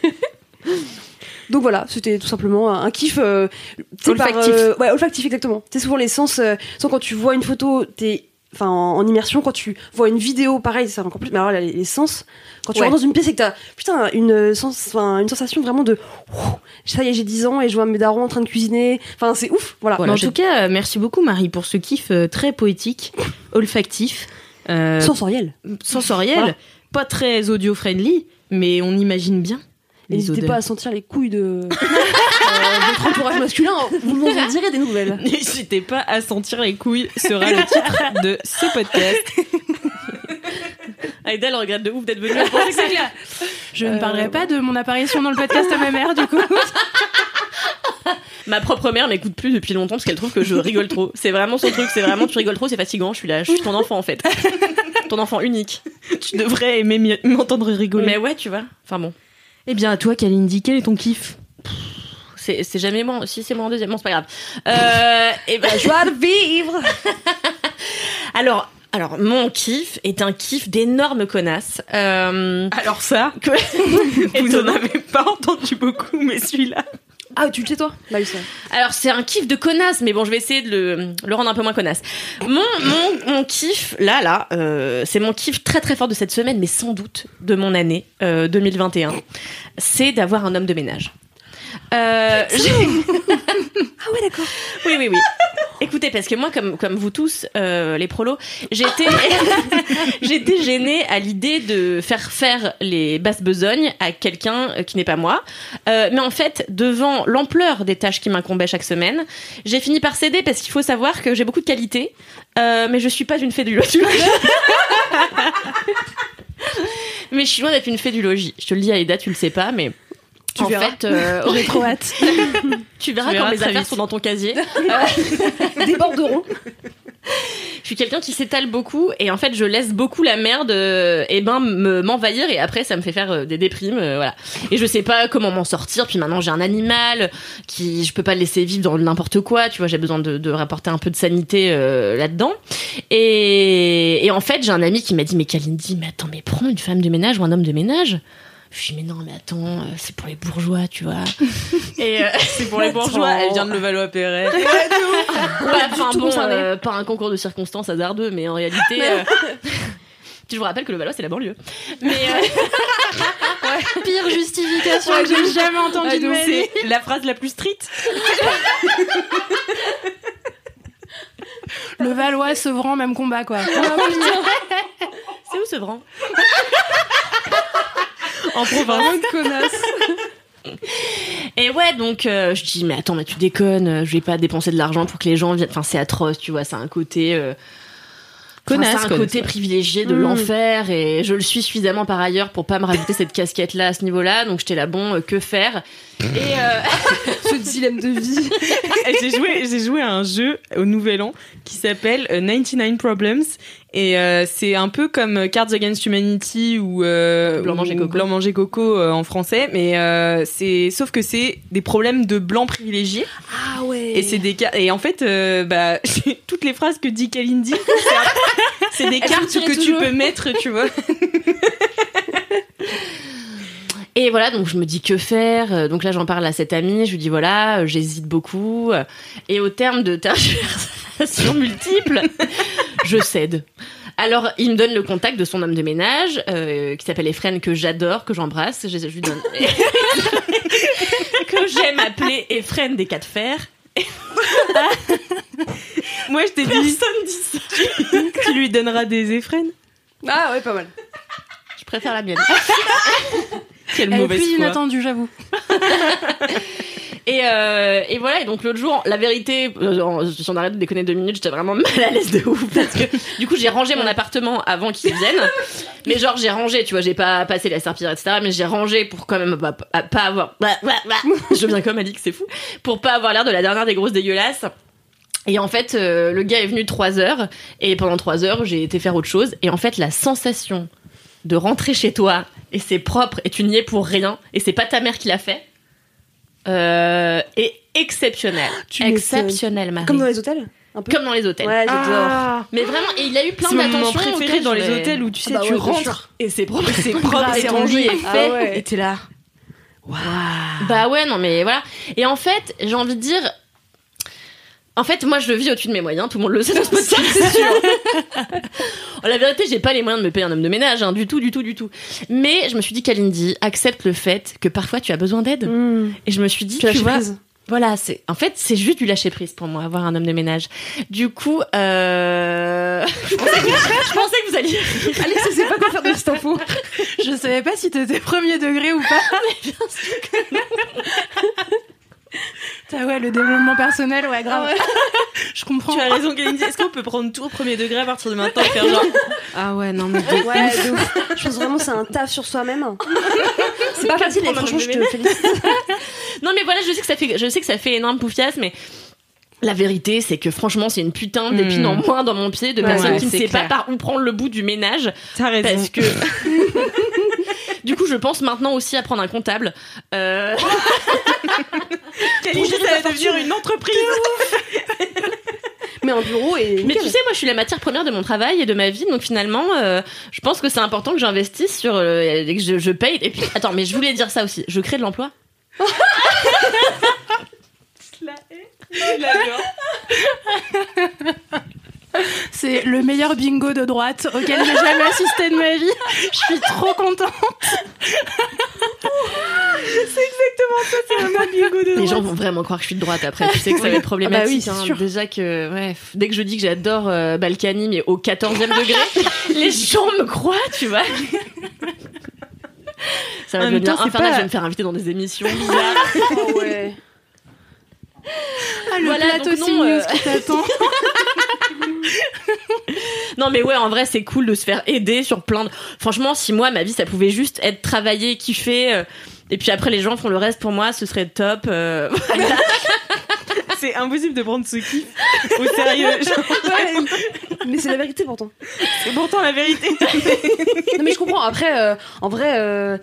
S5: Donc voilà, c'était tout simplement un, un kiff euh, sais, par,
S2: Olfactif.
S5: euh, ouais, olfactif exactement. C'est souvent les sens. euh, sans quand tu vois une photo, t'es enfin en, en immersion. Quand tu vois une vidéo, pareil, c'est encore plus. Mais alors là, les, les sens. Quand tu
S3: Ouais.
S5: rentres dans une pièce et que t'as putain une euh, sens, enfin, une sensation vraiment de ça y est, j'ai 10 ans et je vois mes darons en train de cuisiner. Enfin, c'est ouf. Voilà.
S2: En tout cas, euh, merci beaucoup Marie pour ce kiff euh, très poétique, olfactif, euh,
S5: sensoriel.
S2: sensoriel,
S5: Voilà.
S2: pas très audio-friendly, mais on imagine bien
S5: N'hésitez pas à sentir les couilles de votre entourage masculin. Vous m'en direz des nouvelles.
S2: N'hésitez pas à sentir les couilles sera le titre de ce podcast.
S3: Aïda, elle regrette de ouf d'être venue.
S4: Je ne parlerai pas de mon apparition dans le podcast à ma mère, du coup.
S3: Ma propre mère m'écoute plus depuis longtemps parce qu'elle trouve que je rigole trop. C'est vraiment son truc. C'est vraiment tu rigoles trop, c'est fatigant. Je suis là, je suis ton enfant en fait. ton enfant unique.
S2: Tu devrais aimer m'entendre rigoler.
S3: Mais ouais, tu vois. Enfin bon.
S2: Eh bien, à toi, Kalindi, quel est ton kiff?
S3: C'est c'est jamais moi. Si c'est moi en deuxième, bon, c'est pas grave. Euh, et ben,
S5: Joie de vivre.
S3: alors, alors, mon kiff est un kiff d'énorme connasse. Euh,
S2: Alors ça,
S3: que-
S2: vous en
S3: Étonnant.
S2: avez pas entendu beaucoup, mais celui-là.
S5: Ah, tu le sais toi? Bah oui, ça.
S3: Alors c'est un kiff de connasse, mais bon, je vais essayer de le, le rendre un peu moins connasse. Mon mon mon kiff là là, euh, c'est mon kiff très très fort de cette semaine, mais sans doute de mon année euh, 2021. C'est d'avoir un homme de ménage. Euh, j'ai-
S5: Ah ouais, d'accord.
S3: oui oui oui. Écoutez, parce que moi, comme comme vous tous, euh, les prolos, j'étais j'étais gênée à l'idée de faire faire les basses besognes à quelqu'un euh, qui n'est pas moi. Euh, mais en fait, devant l'ampleur des tâches qui m'incombaient chaque semaine, j'ai fini par céder parce qu'il faut savoir que j'ai beaucoup de qualités, euh, mais je suis pas une fée du logis. mais je suis loin d'être une fée du logis. Je te le dis, Aïda, tu le sais pas, mais
S5: Tu
S3: en
S5: verras.
S3: fait, euh,
S5: trop hâte.
S3: tu verras
S2: Tu
S3: quand
S2: verras
S3: mes affaires
S2: vite.
S3: sont dans ton casier.
S5: Des.
S3: Je suis quelqu'un qui s'étale beaucoup et en fait je laisse beaucoup la merde euh, et ben me m'envahir et après ça me fait faire euh, des déprimes euh, voilà et je sais pas comment m'en sortir puis maintenant j'ai un animal qui je peux pas le laisser vivre dans n'importe quoi tu vois j'ai besoin de, de rapporter un peu de sanité euh, là dedans et, et en fait j'ai un ami qui m'a dit mais Kalindi mais attends mais prends une femme de ménage ou un homme de ménage? Je suis mais non mais attends euh, c'est pour les bourgeois tu vois et euh,
S2: C'est pour les bourgeois, elle vient de Levallois-Perret.
S3: pas, enfin, bon, euh, pas un concours de circonstances hasardeux, mais en réalité. euh, Je vous rappelle que le Valois, c'est la banlieue. Mais euh,
S4: Pire justification que j'ai jamais entendue de.
S2: C'est la phrase la plus street.
S4: Le Valois, Sevran, même combat, quoi.
S3: c'est où ce Vran
S2: En province.
S4: connasse.
S3: Et ouais, donc euh, je dis, mais attends, mais tu déconnes, euh, je vais pas dépenser de l'argent pour que les gens viennent. Enfin, c'est atroce, tu vois, c'est un côté. euh, enfin,
S2: Connasse,
S3: c'est un
S2: connasse,
S3: côté
S2: ouais.
S3: privilégié de
S5: Mm.
S3: l'enfer et je le suis suffisamment par ailleurs pour pas me rajouter cette casquette là à ce niveau là donc j'étais là bon euh, que faire et euh,
S5: Ce dilemme de vie.
S2: Et j'ai joué, j'ai joué à un jeu au Nouvel An qui s'appelle euh, 99 Problems et euh, c'est un peu comme Cards Against Humanity ou euh,
S3: Blanc manger coco.
S2: Blanc manger coco euh, en français, mais c'est sauf que c'est des problèmes de blancs privilégiés
S5: Ah ouais.
S2: et c'est des cas et en fait bah toutes les phrases que dit Kalindi c'est- des cartes que tu peux mettre, tu vois.
S3: Et voilà, donc je me dis que faire? Donc là, j'en parle à cette amie. Je lui dis voilà, j'hésite beaucoup. Et au terme de tergiversations multiples, je cède. Alors, il me donne le contact de son homme de ménage, euh, qui s'appelle Efren, que j'adore, que j'embrasse. Je, je lui donne. que j'aime appeler Efren des quatre fers.
S2: Moi je t'ai dit
S3: Personne dit ça.
S2: tu lui donneras des effrènes.
S5: Ah ouais, pas mal.
S3: Je préfère la mienne.
S2: Quelle
S4: Elle est plus
S2: foi.
S4: inattendue, j'avoue.
S3: Et, euh, et voilà, et donc l'autre jour, la vérité, euh, si on arrête de déconner deux minutes, j'étais vraiment mal à l'aise de ouf parce que du coup j'ai rangé mon appartement avant qu'ils viennent. Mais genre j'ai rangé, tu vois, j'ai pas passé la serpillière, etc. Mais j'ai rangé pour quand même pas, pas- pas avoir... bah, bah, bah. Je viens comme Alix, c'est fou. Pour pas avoir l'air de la dernière des grosses dégueulasses. Et en fait, euh, le gars est venu trois heures et pendant trois heures, j'ai été faire autre chose. Et en fait, la sensation de rentrer chez toi et c'est propre et tu n'y es pour rien et c'est pas ta mère qui l'a fait euh, est exceptionnel.
S5: Tu
S3: exceptionnel, Marie.
S5: Comme dans les hôtels Un peu
S3: Comme dans les hôtels.
S5: Ouais, j'adore.
S2: Ah,
S3: Mais vraiment, et il a eu plein
S2: c'est mon préféré dans les hôtels où tu sais,
S5: Ah bah
S2: tu
S5: ouais,
S2: rentres.
S3: Et c'est propre,
S2: c'est propre,
S3: et
S2: c'est
S3: ton
S2: rangé.
S3: lit est
S5: Ah
S3: fait.
S5: ouais.
S2: et t'es là.
S3: Bah ouais, non mais voilà. Et en fait, j'ai envie de dire. En fait, moi, je vis au-dessus de mes moyens. Tout le monde le sait dans ce podcast, c'est sûr. la vérité, j'ai pas les moyens de me payer un homme de ménage, hein, du tout, du tout, du tout. Mais je me suis dit, Kalindi, accepte le fait que parfois tu as besoin d'aide.
S5: Mmh.
S3: Et je me suis dit,
S5: Tu
S3: tu,
S5: lâches
S3: vois,
S5: prise.
S3: voilà, c'est en fait c'est juste du lâcher prise pour moi, avoir un homme de ménage. Du coup, euh... je, pensais que, je pensais que vous alliez.
S5: Alex, je sais pas quoi faire de cette info.
S4: Je savais pas si t'étais premier degré ou pas. Ah ouais, le développement personnel, ouais, grave. Je comprends.
S2: Tu as raison, Kalindi. Est-ce qu'on peut prendre tout au premier degré à partir de maintenant faire genre. Ah ouais, non, mais. de
S5: Ouais,
S2: ouf.
S5: de ouf. Je pense vraiment que c'est un taf sur soi-même. C'est pas facile et franchement, je
S3: bébé.
S5: te félicite.
S3: Non mais voilà, je sais que ça fait, je sais que ça fait énorme poufias, mais la vérité, c'est que franchement, c'est une putain d'épine
S2: Hmm.
S3: en moins dans mon pied de
S2: Ouais,
S3: personne
S2: ouais,
S3: qui ne sait
S2: clair.
S3: pas par où prendre le bout du ménage,
S2: T'as raison.
S3: parce que. Du coup, je pense maintenant aussi à prendre un comptable. Euh...
S2: Kalindi, ça va devenir une entreprise.
S5: Mais un bureau et.
S3: Mais tu sais, moi, je suis la matière première de mon travail et de ma vie, donc finalement, euh, je pense que c'est important que j'investisse sur, euh, et que je, je paye. Et puis, attends, mais je voulais dire ça aussi. Je crée de l'emploi.
S4: C'est le meilleur bingo de droite auquel j'ai jamais assisté de ma vie. Je suis trop contente.
S3: Les gens vont vraiment croire que je suis de droite après. Tu sais que ça va être problématique.
S5: Ah bah oui, c'est
S3: hein.
S5: sûr.
S3: Déjà que, ouais, dès que je dis que j'adore euh, Balkany, mais au 14e degré, les gens me croient, tu vois. Ça va devenir
S2: c'est
S3: infernal.
S2: pas-
S3: Je vais me faire inviter dans des émissions bizarres.
S5: Oh ouais.
S4: Ah, le
S3: Voilà,
S4: plateau
S3: donc non, euh,
S4: qui t'attend.
S3: Non mais ouais, en vrai, c'est cool de se faire aider sur plein de... Franchement, si moi, ma vie, ça pouvait juste être travailler, kiffer... euh, et puis après, les gens font le reste pour moi, ce serait top. euh, voilà.
S2: C'est impossible de prendre ce kiff au sérieux.
S5: Mais c'est la vérité pourtant.
S2: C'est pourtant la vérité.
S5: Non mais je comprends. Après, euh, en vrai, euh,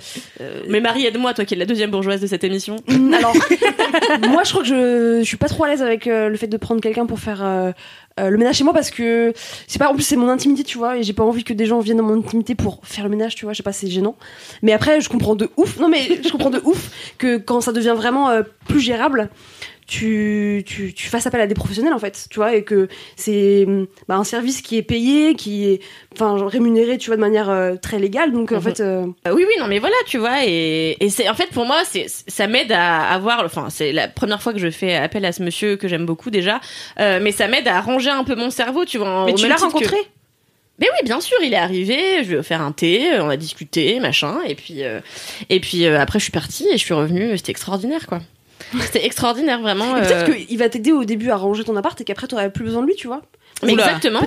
S3: Mais Marie, aide-moi, toi qui es la deuxième bourgeoise de cette émission.
S5: Mm, Alors, moi, je crois que je, je suis pas trop à l'aise avec euh, le fait de prendre quelqu'un pour faire euh, euh, le ménage chez moi parce que c'est pas en plus c'est mon intimité, tu vois, et j'ai pas envie que des gens viennent dans mon intimité pour faire le ménage, tu vois. Je sais pas, c'est gênant. Mais après, je comprends de ouf. Non mais je comprends de ouf que quand ça devient vraiment euh, plus gérable. Tu, tu, tu fasses appel à des professionnels en fait, tu vois, et que c'est mm, bah, un service qui est payé, qui est enfin rémunéré, tu vois, de manière euh, très légale. Donc en
S3: Mhm.
S5: fait, euh,
S3: Euh, oui, oui, non, mais voilà, tu vois, et, et c'est en fait pour moi, c'est ça m'aide à avoir, enfin, c'est la première fois que je fais appel à ce monsieur que j'aime beaucoup déjà, euh, mais ça m'aide à ranger un peu mon cerveau, tu vois. en-
S2: Mais tu l'as
S3: que-
S2: rencontré?
S3: Mais oui, bien sûr, il est arrivé, je lui ai offert un thé, on a discuté, machin, et puis et puis après je suis partie et je suis revenue, c'était extraordinaire, quoi. C'était extraordinaire, vraiment.
S5: et peut-être
S3: euh,
S5: qu'il va t'aider au début à ranger ton appart et qu'après t'auras plus besoin de lui, tu vois.
S3: mais
S2: Oula.
S3: exactement.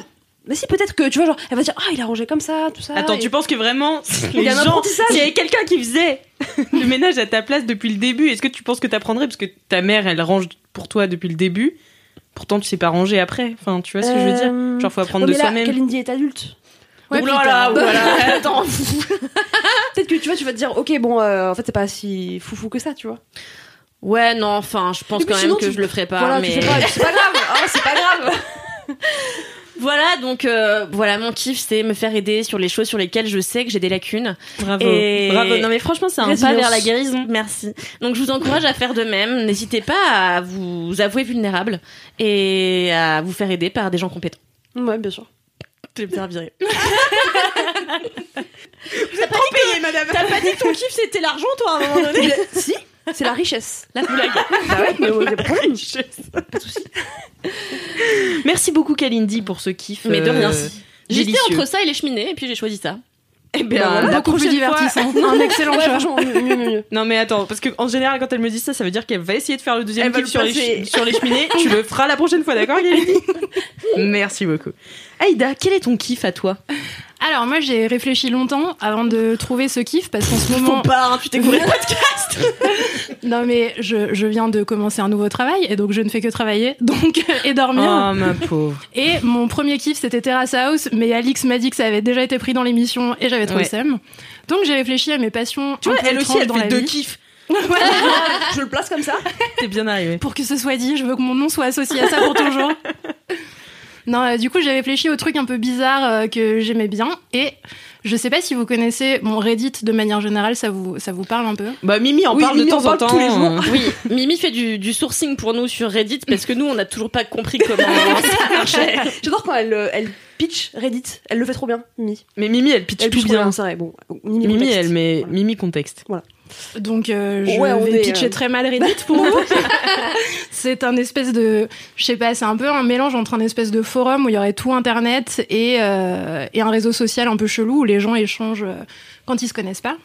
S5: Mais si, peut-être que, tu vois, genre, elle va dire, ah, il a rangé comme ça, tout ça.
S2: Attends,
S5: et-
S2: tu penses que vraiment
S5: Il y a
S2: gens, s'il y avait quelqu'un qui faisait le ménage à ta place depuis le début, est-ce que tu penses que t'apprendrais? Parce que ta mère elle range pour toi depuis le début Pourtant, tu sais pas ranger après. Enfin, tu vois ce que je veux dire?
S5: Euh,
S2: Genre, faut apprendre
S5: ouais,
S2: de
S5: mais là,
S2: soi-même.
S5: Kalindi est adulte.
S4: Ouais,
S3: là, ouh là là, attends.
S5: Peut-être que, tu vois, tu vas te dire, ok, bon, euh, en fait, c'est pas si foufou que ça, tu vois.
S3: Ouais, non, enfin, je pense quand
S5: sinon,
S3: même que
S5: tu-
S3: je le ferai pas,
S5: voilà,
S3: mais
S5: pas, c'est pas grave. Ah, c'est pas grave.
S3: Voilà, donc euh, voilà, mon kiff, c'est me faire aider sur les choses sur lesquelles je sais que j'ai des lacunes.
S2: Bravo.
S3: Et-
S2: Bravo. Non, mais franchement, c'est un pas vers la guérison.
S3: Merci. Donc je vous encourage à faire de même. N'hésitez pas à vous avouer vulnérable et à vous faire aider par des gens compétents.
S5: Ouais, bien sûr.
S3: Je vais me faire virer.
S2: Trop payé, madame.
S3: T'as pas dit que ton kiff c'était l'argent, toi, à un moment donné
S5: si, C'est la richesse.
S3: La blague.
S5: Bah ouais, mais pas de.
S2: Merci beaucoup Kalindi pour ce kiff.
S3: Mais de rien.
S2: euh, délicieux.
S3: entre ça et les cheminées, et puis j'ai choisi ça.
S2: Eh ben,
S5: Bah,
S4: Beaucoup plus
S2: prochaine fois-
S4: divertissant. Un excellent
S5: Ouais,
S4: choix.
S5: franchement, mieux, mieux, mieux, mieux.
S2: Non mais attends, parce que en général quand elle me dit ça, ça veut dire qu'elle va essayer de faire le deuxième
S5: le
S2: sur les, sur les cheminées. tu le feras la prochaine fois, d'accord Kalindi? Merci beaucoup. Aïda, quel est ton kiff à toi?
S4: Alors moi j'ai réfléchi longtemps avant de trouver ce kiff parce qu'en ce moment
S3: pas, hein, tu t'es couru le podcast.
S4: non mais je, je viens de commencer un nouveau travail et donc je ne fais que travailler donc et dormir
S2: Oh ma pauvre.
S4: et mon premier kiff c'était Terrace House mais Alix m'a dit que ça avait déjà été pris dans l'émission et j'avais trop
S2: Ouais.
S4: le seum donc j'ai réfléchi à mes passions
S2: Tu vois, elle aussi, elle
S4: dans
S2: fait
S4: la
S2: deux
S4: vie.
S2: kiffs.
S5: Je le place comme ça.
S2: T'es bien arrivé.
S4: pour que ce soit dit, je veux que mon nom soit associé à ça pour toujours. Non, euh, du coup, j'ai réfléchi aux trucs un peu bizarres euh, que j'aimais bien et je sais pas si vous connaissez mon Reddit de manière générale, ça vous ça vous parle un peu?
S2: Bah Mimi en
S5: Oui,
S2: parle
S5: Mimi
S2: de temps en temps.
S5: tous les jours.
S3: Oui, Mimi fait du, du sourcing pour nous sur Reddit parce que nous, on n'a toujours pas compris comment ça marchait.
S5: J'adore quand elle, euh, elle pitch Reddit. Elle le fait trop bien, Mimi.
S2: Mais Mimi, elle pitch
S5: Elle
S2: tout
S5: pitch
S2: bien.
S5: bien, c'est vrai. Bon, Mimi,
S2: Mimi,
S5: contexte.
S2: elle met
S5: Voilà.
S2: Mimi contexte.
S4: Donc euh, je
S5: Ouais,
S4: vais
S5: est,
S4: pitcher
S5: euh,
S4: très mal Reddit pour vous. c'est un espèce de, je sais pas, c'est un peu un mélange entre un espèce de forum où il y aurait tout internet et, euh, et un réseau social un peu chelou où les gens échangent euh, quand ils se connaissent pas.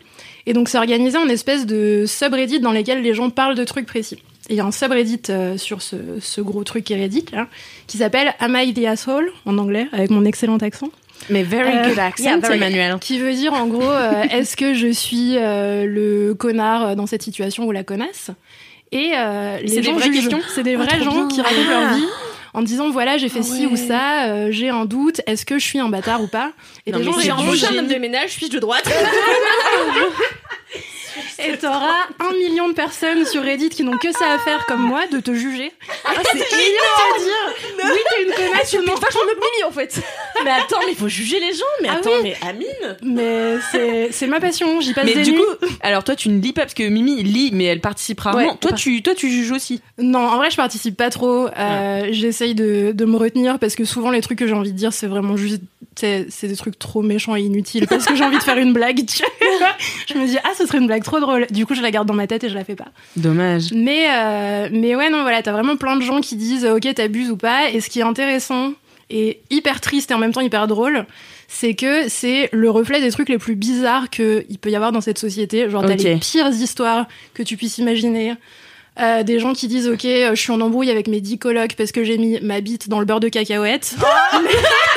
S4: Et donc c'est organisé en espèce de subreddit dans lesquels les gens parlent de trucs précis. Et il y a un subreddit sur ce, ce gros truc qui est Reddit là, qui s'appelle Am I the asshole en anglais avec mon excellent accent.
S2: Mais very
S4: Euh,
S2: good accent,
S4: yeah, very-
S2: Emmanuel.
S4: Qui veut dire en gros, euh, est-ce que je suis euh, le connard dans cette situation ou la connasse? Et euh, les
S2: C'est des
S4: gens
S2: vraies
S4: jugent.
S2: questions
S4: C'est des vrais
S5: trop
S4: gens
S5: bien.
S4: qui racontent
S5: Ah.
S4: leur vie en disant voilà j'ai fait
S5: Ah
S4: ci
S5: ouais.
S4: ou ça, euh, j'ai un doute, est-ce que je suis un bâtard ou pas? Et
S2: Non,
S4: les gens
S3: J'ai un homme de ménage, suis-je de droite
S4: Et t'auras un million de personnes sur Reddit qui n'ont que ça à faire comme moi de te juger.
S5: Ah, c'est
S4: de te dire oui t'es une connasse ou non.
S5: vachement mieux que Mimi en fait.
S3: Mais attends, mais il faut juger les gens. Mais
S4: Ah
S3: attends,
S4: oui.
S3: mais Amine
S4: Mais c'est c'est ma passion, j'y passe
S2: Mais
S4: des
S2: du
S4: nuits.
S2: coup, alors toi tu ne lis pas parce que Mimi lit mais elle participe rarement.
S5: Ouais,
S2: toi
S5: pas-
S2: tu toi tu juges aussi.
S4: Non, en vrai, je participe pas trop. Euh, J'essaye de, de me retenir parce que souvent, les trucs que j'ai envie de dire, c'est vraiment juste. C'est des trucs trop méchants et inutiles parce que j'ai envie de faire une blague. tu vois. je me dis, ah, ce serait une blague trop drôle. Du coup, je la garde dans ma tête et je la fais pas.
S2: Dommage.
S4: Mais, euh, mais ouais, non, voilà, t'as vraiment plein de gens qui disent, ok, t'abuses ou pas. Et ce qui est intéressant et hyper triste et en même temps hyper drôle, c'est que c'est le reflet des trucs les plus bizarres qu'il peut y avoir dans cette société. Genre, t'as les pires histoires que tu puisses imaginer. Euh, des gens qui disent ok euh, je suis en embrouille avec mes dix colocs parce que j'ai mis ma bite dans le beurre de cacahuète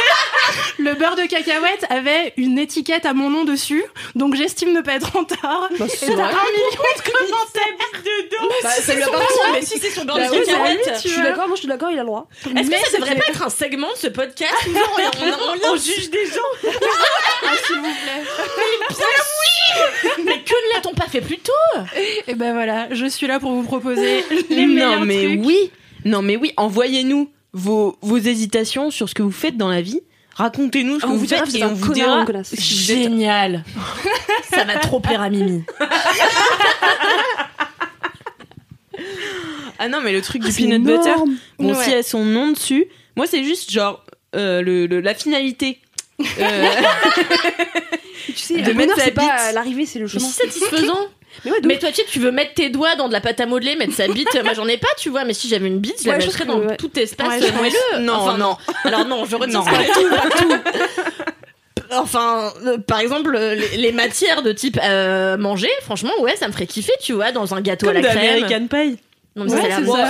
S4: le beurre de cacahuète avait une étiquette à mon nom dessus donc j'estime ne pas être en tort
S5: Bah,
S4: et
S5: c'est
S4: t'as un million de commentaires
S5: Bah, ça lui
S3: Mais si c'est son beurre
S4: Bah
S3: de cacahuète.
S5: Je suis
S4: vois.
S5: d'accord, moi je suis d'accord, il a le droit.
S3: Est-ce
S4: Mais
S3: que ça devrait pas être un segment de ce podcast on, on- on- on juge des gens
S4: s'il vous plaît
S3: Mais que ne l'a-t-on pas fait plus tôt?
S4: Et ben voilà je suis là pour vous proposer les
S2: non
S4: meilleurs
S2: mais
S4: trucs
S2: oui. Non mais oui, envoyez-nous vos vos hésitations sur ce que vous faites dans la vie. Racontez-nous ce que
S5: On
S2: vous,
S5: vous
S2: faites
S5: que vous
S2: et on
S5: un
S2: vous dira
S3: Génial Ça va trop plaire à Mimi.
S2: Ah non mais le truc du
S5: c'est
S2: peanut butter.
S5: énorme.
S2: Bon
S4: Ouais.
S2: si elles son nom dessus, moi c'est juste genre euh, le, le- la finalité. Euh,
S5: Tu sais,
S2: De
S5: le
S2: mettre
S5: bonheur, c'est pas l'arrivée, c'est le
S3: Mais
S5: chemin.
S3: si satisfaisant
S5: Mais ouais, de
S3: Mais toi, tu sais, tu veux mettre tes doigts dans de la pâte à modeler, mettre sa bite. Moi, j'en ai pas, tu vois. Mais si j'avais une bite, je la
S5: Ouais,
S3: mettrais dans
S5: ouais.
S3: tout espace
S4: pense.
S3: moelleux.
S2: Non,
S3: Enfin,
S2: non.
S3: Alors non, je retire
S2: Non.
S3: pas tout, pas tout. Enfin, euh, par exemple, euh, les, les matières de type euh, manger, franchement, ouais, ça me ferait kiffer, tu vois, dans un gâteau
S2: comme
S3: à la crème.
S2: d'American Pie.
S3: Non, mais
S4: Ouais,
S3: ça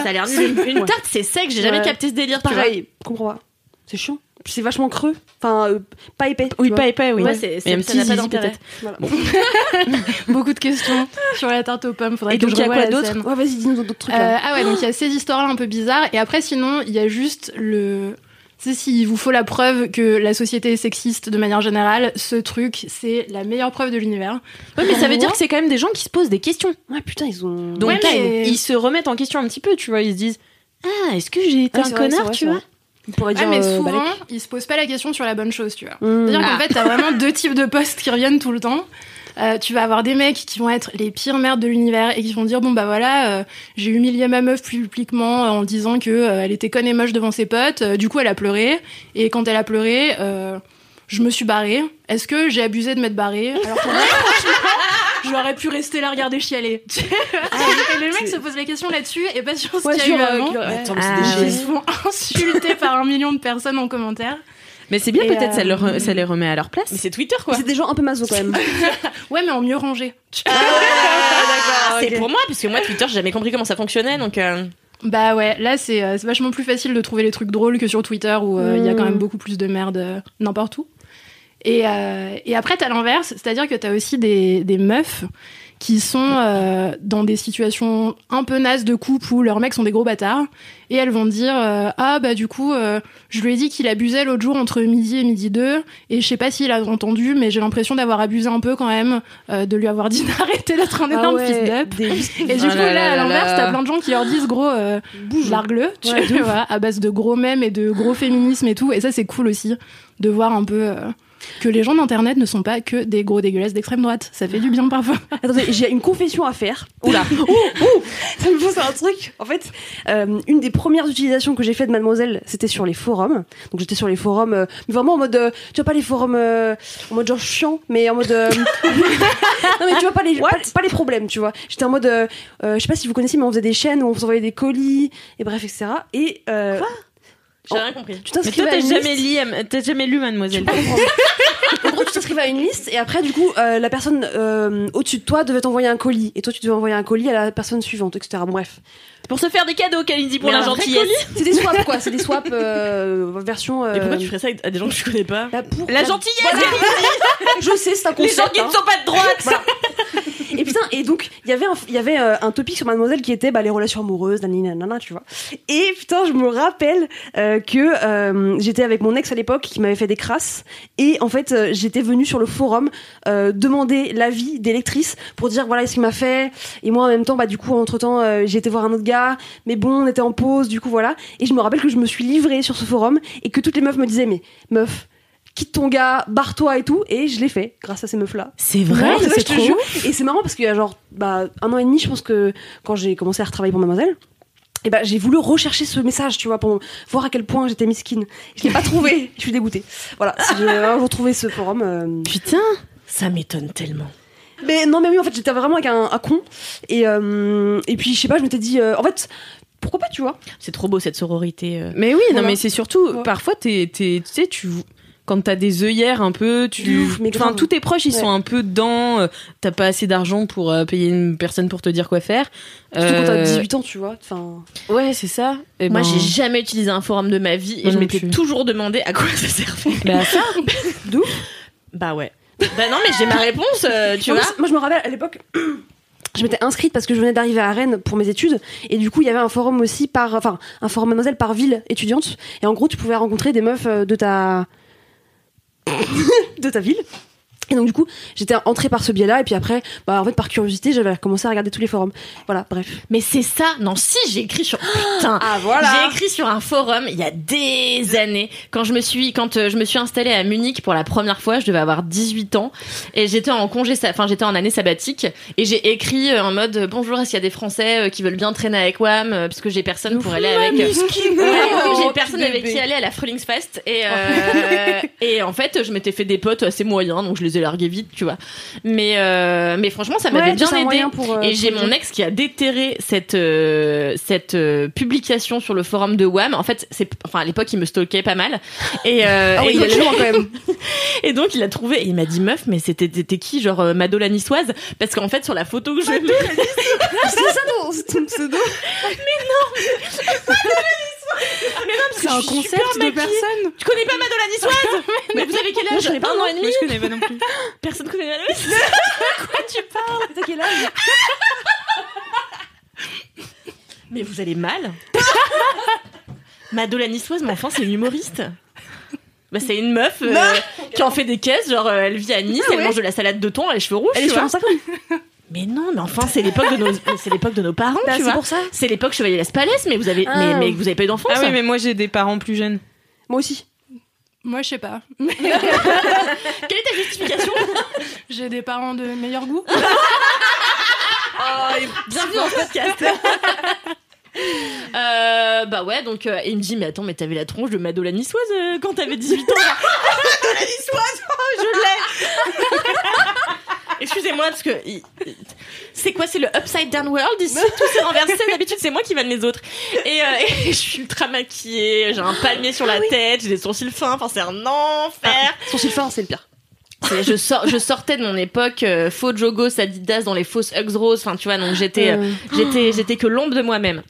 S3: a l'air bon. Une, une tarte, c'est sec, j'ai jamais capté ce délire, tu vois.
S5: Pareil, je comprends pas. C'est chiant. Puis c'est vachement creux. Enfin, euh, pas épais.
S2: Oui, pas épais, oui.
S3: Ouais, c'est, c'est, ça
S2: petit
S3: n'a pas
S2: zizi
S3: d'intérêt.
S2: peut-être.
S5: Voilà.
S4: beaucoup de questions sur la tarte aux pommes faudrait
S2: Et
S4: que
S2: donc
S4: je
S2: il y a quoi d'autre.
S5: Ouais, vas-y, dis-nous d'autres trucs.
S4: Euh, ah ouais, donc il y a ces histoires-là un peu bizarres. Et après, sinon, il y a juste le. Tu sais, s'il vous faut la preuve que la société est sexiste de manière générale, ce truc, c'est la meilleure preuve de l'univers.
S2: Ouais, mais ça veut dire que c'est quand même des gens qui se posent des questions.
S5: Ouais, putain, ils ont.
S2: Donc
S4: Ouais, mais-
S2: ils se remettent en question un petit peu, tu vois. Ils se disent Ah, est-ce que j'ai été
S5: Ouais,
S2: un
S5: c'est vrai,
S2: connard,
S5: c'est vrai,
S2: tu
S5: c'est
S2: vois
S5: vrai. On pourrait
S4: Ouais,
S5: dire.
S4: mais
S5: euh,
S4: souvent,
S5: balèque.
S4: ils se posent pas la question sur la bonne chose, tu vois.
S5: Mmh.
S4: C'est-à-dire qu'en
S2: Ah.
S4: fait, t'as vraiment deux types de posts qui reviennent tout le temps. Euh, tu vas avoir des mecs qui vont être les pires merdes de l'univers et qui vont dire bon bah voilà euh, j'ai humilié ma meuf publiquement en disant que euh, elle était conne et moche devant ses potes euh, du coup elle a pleuré et quand elle a pleuré euh, je me suis barrée est-ce que j'ai abusé de m'être barrée? Alors J'aurais pu rester là regarder chialer. et les mecs se posent la question là-dessus et pas sur ce
S5: Ouais,
S4: qu'il y a eu
S5: euh, ouais.
S2: Attends,
S5: Ah.
S4: Ils se font insulter par un million de personnes en commentaire.
S2: Mais c'est bien, peut-être, ça,
S4: euh,
S2: leur- ça les remet à leur place.
S3: Mais c'est Twitter quoi.
S5: C'est des gens un peu maso quand même.
S4: Ouais, mais en mieux rangé.
S3: Ah, c'est pour moi parce que moi Twitter j'ai jamais compris comment ça fonctionnait donc. euh,
S4: Bah ouais, là c'est euh, vachement plus facile de trouver les trucs drôles que sur Twitter où euh, il y a quand
S5: Mm.
S4: même beaucoup plus de merde euh, n'importe où. Et, euh, et après, t'as l'inverse, c'est-à-dire que t'as aussi des, des meufs qui sont euh, dans des situations un peu nazes de couple où leurs mecs sont des gros bâtards et elles vont dire euh, ah bah du coup euh, je lui ai dit qu'il abusait l'autre jour entre midi et midi 2 et je sais pas s'il a entendu mais j'ai l'impression d'avoir abusé un peu quand même euh, de lui avoir dit d'arrêter d'être un énorme fils d'up.
S5: des...
S4: et du
S2: Oh
S4: coup,
S2: là
S4: là,
S2: là
S4: à l'inverse, t'as plein de gens qui leur disent gros, euh, largue-le, tu
S5: Ouais,
S4: vois, à base de gros mèmes et de gros féminisme et tout. Et ça, c'est cool aussi de voir un peu euh, que les gens d'internet ne sont pas que des gros dégueulasses d'extrême droite. Ça fait du bien parfois.
S5: Attendez, j'ai une confession à faire. Oula. ouh, ouh, ça me pose un truc. En fait, euh, une des premières utilisations que j'ai fait de Mademoiselle, c'était sur les forums. Donc j'étais sur les forums, euh, mais vraiment en mode, euh, tu vois pas les forums euh, en mode genre chiant, mais en mode. euh, non mais tu vois pas les, pas, pas les problèmes, tu vois. J'étais en mode, je sais pas si vous connaissez, mais on faisait des chaînes où on s'envoyait des colis et bref etc. Et euh,
S3: J'ai rien compris.
S5: tu
S2: Mais
S5: t'inscrivais à une
S2: jamais,
S5: liste.
S2: lu, t'as jamais lu Mademoiselle.
S5: En gros, tu t'inscrivais à une liste et après, du coup, euh, la personne euh, au-dessus de toi devait t'envoyer un colis et toi, tu devais envoyer un colis à la personne suivante, etc. Bref.
S3: Pour se faire des cadeaux, Kalindi, pour
S2: Mais
S3: la
S2: un vrai
S3: gentillesse.
S5: C'est des swaps, quoi. C'est des swaps euh, version.
S3: Et pourquoi tu ferais ça à des gens que tu connais pas
S5: bah, pour-
S2: La gentillesse
S5: Je sais, c'est un
S3: Les gens
S5: concept.
S3: qui
S5: hein.
S3: ne sont pas de droite
S5: Voilà. Et putain, et donc, il y avait un, il y avait euh, un topic sur Mademoiselle qui était bah, les relations amoureuses, nanana, tu vois. Et putain, je me rappelle euh, que euh, j'étais avec mon ex à l'époque qui m'avait fait des crasses. Et en fait, euh, j'étais venue sur le forum euh, demander l'avis des lectrices pour dire voilà ce qu'il m'a fait. Et moi, en même temps, bah, du coup, entre temps, j'ai été voir un autre gars. Mais bon, on était en pause, du coup, voilà. Et je me rappelle que je me suis livrée sur ce forum et que toutes les meufs me disaient mais meuf, quitte ton gars, barre-toi et tout. Et je l'ai fait grâce à ces meufs-là.
S3: C'est vrai,
S5: c'est
S3: c'est
S5: je te
S3: trop
S5: jure. Et c'est marrant parce qu'il y a genre bah, un an et demi, je pense que quand j'ai commencé à retravailler pour Mademoiselle, et bah, j'ai voulu rechercher ce message, tu vois, pour voir à quel point j'étais miskine. Je l'ai pas trouvé. Je suis dégoûtée. Voilà. Si j'ai un jour trouvé ce forum. euh,
S3: Putain, ça m'étonne tellement.
S5: Mais non, mais oui, en fait, j'étais vraiment avec un, un con. Et, euh, et puis, je sais pas, je m'étais dit, euh, en fait, pourquoi pas, tu vois?
S3: C'est trop beau cette sororité. euh.
S2: Mais oui, non, mais c'est surtout,
S5: Ouais.
S2: parfois, t'es, t'es- tu sais, tu. Quand t'as des œillères un peu, tu. Enfin, tous tes proches, ils
S5: Ouais.
S2: sont un peu dans. euh, T'as pas assez d'argent pour euh, payer une personne pour te dire quoi faire.
S5: Surtout quand t'as
S2: Euh,
S5: 18 ans, tu vois. Enfin,
S2: Ouais, c'est ça. Et
S3: Moi,
S2: ben,
S3: j'ai jamais utilisé un forum de ma vie et
S2: Moi
S3: je m'étais toujours demandé à quoi ça servait.
S2: Bah, ça.
S3: Bah ouais. Bah non, mais j'ai ma réponse, euh, tu
S5: Non,
S3: vois.
S5: moi, je me rappelle à l'époque. Je m'étais inscrite parce que je venais d'arriver à Rennes pour mes études et du coup il y avait un forum aussi par enfin un forum mademoiselle par ville étudiante et en gros tu pouvais rencontrer des meufs euh, de ta de ta ville et donc du coup j'étais entrée par ce biais là et puis après bah en fait par curiosité j'avais commencé à regarder tous les forums voilà bref
S3: Mais c'est ça. Non, si, j'ai écrit sur. Putain.
S5: ah
S3: J'ai écrit sur un forum il y a des années quand je me suis quand euh, je me suis installée à Munich pour la première fois, je devais avoir 18 ans et j'étais en congé enfin j'étais en année sabbatique et j'ai écrit euh, en mode euh, bonjour est-ce qu'il y a des français euh, qui veulent bien traîner avec WAM euh, puisque j'ai personne pour aller avec j'ai personne avec qui aller à la Frühlingsfest et euh, et en fait je m'étais fait des potes assez moyens donc je les ai largués vite tu vois. Mais euh, mais franchement ça m'avait
S5: Ouais,
S3: bien aidé.
S5: pour, euh,
S3: et j'ai mon ex qui a déterré cette euh, cette publication sur le forum de WAM. En fait, c'est enfin à l'époque il me stalkait pas mal. Et,
S5: ah
S3: et,
S5: oui il
S3: il
S5: allait loin quand même.
S3: et donc il a trouvé et il m'a dit meuf mais c'était t'étais qui genre Mado la niçoise parce qu'en fait sur la photo que je mets
S5: c'est ça ton, c'est ton pseudo
S4: C'est un concept de personne.
S3: tu connais pas Mado la niçoise mais vous avez quel âge
S5: je connais pas,
S3: un an
S5: non.
S3: et demi
S2: Je connais pas non plus.
S3: personne connaît la niçoise quoi tu parles?
S5: T'as quel âge?
S3: Mais vous allez mal Mado la niçoise mais enfin c'est une humoriste bah, c'est une meuf euh, qui en fait des caisses, genre euh, elle vit à Nice, elle
S5: ouais.
S3: mange de la salade de thon, elle a les cheveux rouges.
S5: elle est
S3: tu
S5: sur
S3: vois.
S5: Instagram
S3: Mais non, mais enfin c'est l'époque de nos, c'est l'époque de nos parents,
S5: Bah,
S3: tu
S5: c'est
S3: vois.
S5: pour ça
S3: C'est l'époque Chevalier Las Palais, mais vous avez,
S5: Ah.
S3: mais, mais vous avez pas eu d'enfance.
S2: Ah oui, mais moi, j'ai des parents plus jeunes.
S5: moi aussi
S4: Moi, je sais pas.
S3: Quelle est ta justification?
S4: J'ai des parents de meilleur goût.
S3: Bienvenue dans ce podcast. Euh, bah ouais, donc euh, et il me dit mais attends mais t'avais la tronche de Mado la niçoise euh, quand t'avais 18 ans. Mado la niçoise, oh, je l'ai. Excusez-moi parce que c'est quoi C'est le upside down world ici Tout s'est renversé. D'habitude c'est moi qui vanne les autres. Et, euh, et je suis ultra maquillée. J'ai un palmier sur la tête. J'ai des sourcils fins. Enfin c'est un enfer.
S5: Son fin, c'est le pire.
S3: Je, sors, je sortais de mon époque euh, faux jogos Adidas dans les fausses Hugs roses. Enfin, tu vois, donc j'étais, euh, j'étais, j'étais que l'ombre de moi-même.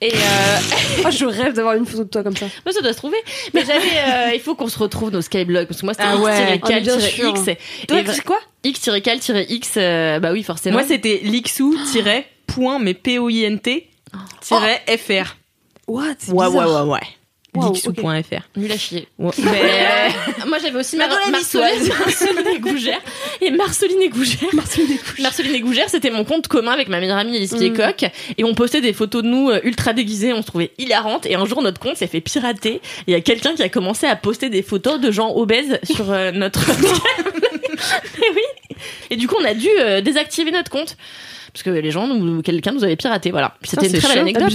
S3: Et euh,
S5: Oh, je rêve d'avoir une photo de toi comme ça.
S3: moi, ça doit se trouver. Mais j'avais, euh, il faut qu'on se retrouve nos skyblogs parce que moi, c'était
S2: Ah ouais.
S5: Ah, mais sûr.
S3: x-cal-x.
S2: Toi, c'est quoi
S3: x-cal-x, euh, bah oui, forcément.
S2: Moi, c'était lixou point mais P-O-I-N-T tiret FR.
S5: What? C'est
S2: Ouais, ouais,
S5: bizarre.
S2: ouais,
S5: Wow,
S3: nul à chier.
S2: Ouais. Mais, euh,
S3: Moi, j'avais aussi Mar Marceline, Marceline et Gougère. Et Marceline et Gougère. Marceline et Gougère, c'était mon compte commun avec ma meilleure amie Elise Piecoq. Et on postait des photos de nous euh, ultra déguisées. On se trouvait hilarantes. Et un jour, notre compte s'est fait pirater. Il y a quelqu'un qui a commencé à poster des photos de gens obèses sur euh, notre Et oui. Et du coup, on a dû euh, désactiver notre compte. Parce que les gens, quelqu'un nous avait piraté, voilà. C'était une très belle anecdote.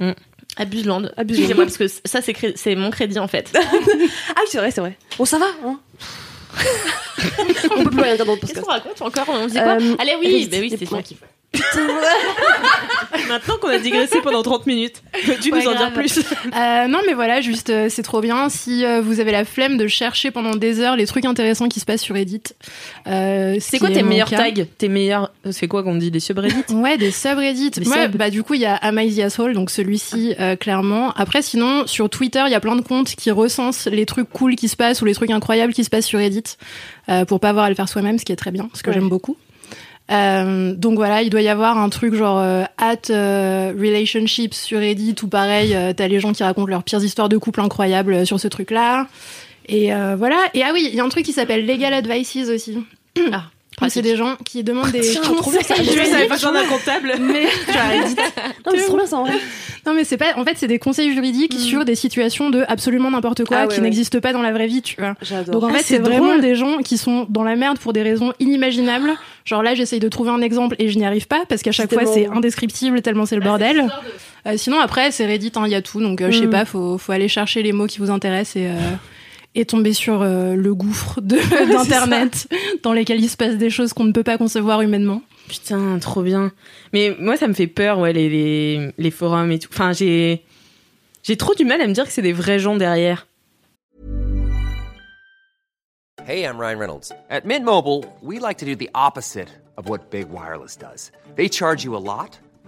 S3: hein.
S5: Abuseland.
S3: Abuseland. Excusez-moi, parce que ça, c'est cré- c'est mon crédit, en fait.
S5: Ah c'est vrai, c'est vrai. Bon, ça va. Hein On peut plus rien dire dans le
S3: Qu'est-ce
S5: podcast.
S3: qu'on raconte encore? On faisait quoi?
S5: Euh,
S3: Allez, oui, bah oui,
S5: les
S3: c'était
S5: points.
S2: Maintenant qu'on a digressé pendant 30 minutes, peux-tu
S4: Ouais,
S2: nous en dire plus?
S4: Euh, non, mais voilà, juste, euh, c'est trop bien. Si euh, vous avez la flemme de chercher pendant des heures les trucs intéressants qui se passent sur Reddit.
S2: C'est
S4: ce
S2: quoi tes meilleurs tags? Tes meilleurs. C'est quoi qu'on dit Des subreddits?
S4: Ouais, des subreddits.
S2: Des
S4: Ouais,
S2: subs.
S4: bah du coup, il y a Asshole, donc celui-ci, clairement. Après, sinon, sur Twitter, il y a plein de comptes qui recensent les trucs cool qui se passent ou les trucs incroyables qui se passent sur Reddit, pour pas avoir à le faire soi-même, ce qui est très bien, ce que
S5: Ouais.
S4: j'aime beaucoup. Euh, donc voilà, il doit y avoir un truc genre euh, at euh, relationships sur Reddit ou pareil, euh, t'as les gens qui racontent leurs pires histoires de couple incroyables euh, sur ce truc-là. Et euh, voilà. Et ah oui, il y a un truc qui s'appelle Legal Advices aussi.
S3: Ah,
S4: c'est des gens qui demandent des
S5: Tiens, bien, ça.
S4: conseils.
S2: Je savais pas besoin d'un comptable.
S4: Mais
S5: Non, mais c'est trop bien ça en vrai.
S4: non mais c'est pas en fait c'est des conseils juridiques sur des situations de absolument n'importe quoi
S5: Ah ouais,
S4: qui
S5: ouais.
S4: n'existent pas dans la vraie vie tu vois
S5: J'adore.
S4: donc en
S2: Ah,
S4: fait
S2: c'est
S4: c'est vraiment
S2: drôle.
S4: des gens qui sont dans la merde pour des raisons inimaginables genre là j'essaye de trouver un exemple et je n'y arrive pas parce qu'à chaque
S5: C'est
S4: fois c'est indescriptible tellement c'est le bordel Euh, sinon après c'est Reddit hein, il y a tout donc euh, je sais
S5: Mm.
S4: pas faut faut aller chercher les mots qui vous intéressent et euh, et tomber sur euh, le gouffre de- d'internet dans lesquels il se passe des choses qu'on ne peut pas concevoir humainement
S2: Putain, trop bien. Mais moi, ça me fait peur, ouais, les, les, les forums et tout. Enfin, j'ai. J'ai trop du mal à me dire que c'est des vrais gens derrière.
S8: Hey, I'm Ryan Reynolds. At Mint Mobile, we like to do the opposite of what Big Wireless does. They charge you a lot,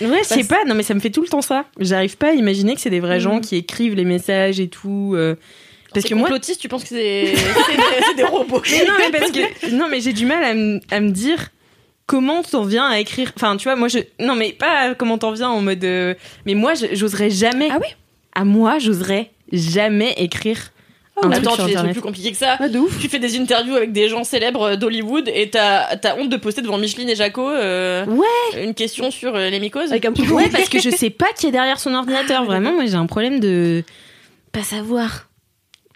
S2: Ouais, je sais pas, non, mais ça me fait tout le temps ça. J'arrive pas à imaginer que c'est des vrais gens qui écrivent les messages et tout. euh, Parce que moi.
S3: tu penses que c'est des, robots
S2: Mais non, mais parce que. Non, mais j'ai du mal à, me- à me dire comment t'en viens à écrire. Enfin, tu vois, moi, je. Non, mais pas comment t'en viens en mode. euh, Mais moi, j'oserais jamais.
S5: Ah oui
S2: À moi, j'oserais jamais écrire. Truc
S3: Attends, tu fais des trucs plus compliqués que ça.
S5: Ouais, de ouf.
S3: Tu fais des interviews avec des gens célèbres d'Hollywood et t'as as honte de poster devant Micheline et Jaco euh,
S2: Ouais.
S3: une question sur euh, les mycoses.
S5: Avec un petit
S2: Ouais, parce que je sais pas qui est derrière son ordinateur. Vraiment, moi, j'ai un problème de pas savoir.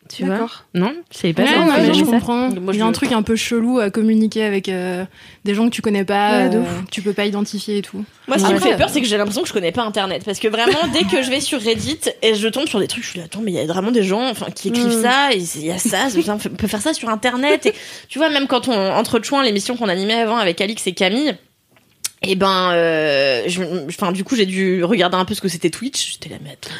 S2: Tu vois. Non, je savais pas
S4: Ouais,
S2: ça.
S4: ouais,
S2: J'imagine
S4: je comprends.
S3: Moi,
S4: il y a un truc un peu chelou à communiquer avec euh, des gens que tu connais pas,
S5: Ouais, de
S4: euh,
S5: ouf.
S4: tu peux pas identifier et tout.
S3: Moi, ce qui
S2: Ouais.
S3: me fait peur, c'est que j'ai l'impression que je connais pas Internet. Parce que vraiment, dès que je vais sur Reddit et je tombe sur des trucs, je suis là, attends, mais il y a vraiment des gens enfin, qui écrivent
S5: Mm.
S3: ça, c'est- il y a ça, c'est- on peut faire ça sur Internet. Et tu vois, même quand on, entre Chouin, l'émission qu'on animait avant avec Alix et Camille, et ben, euh, je- enfin, du coup, j'ai dû regarder un peu ce que c'était Twitch. J'étais là, mais attends,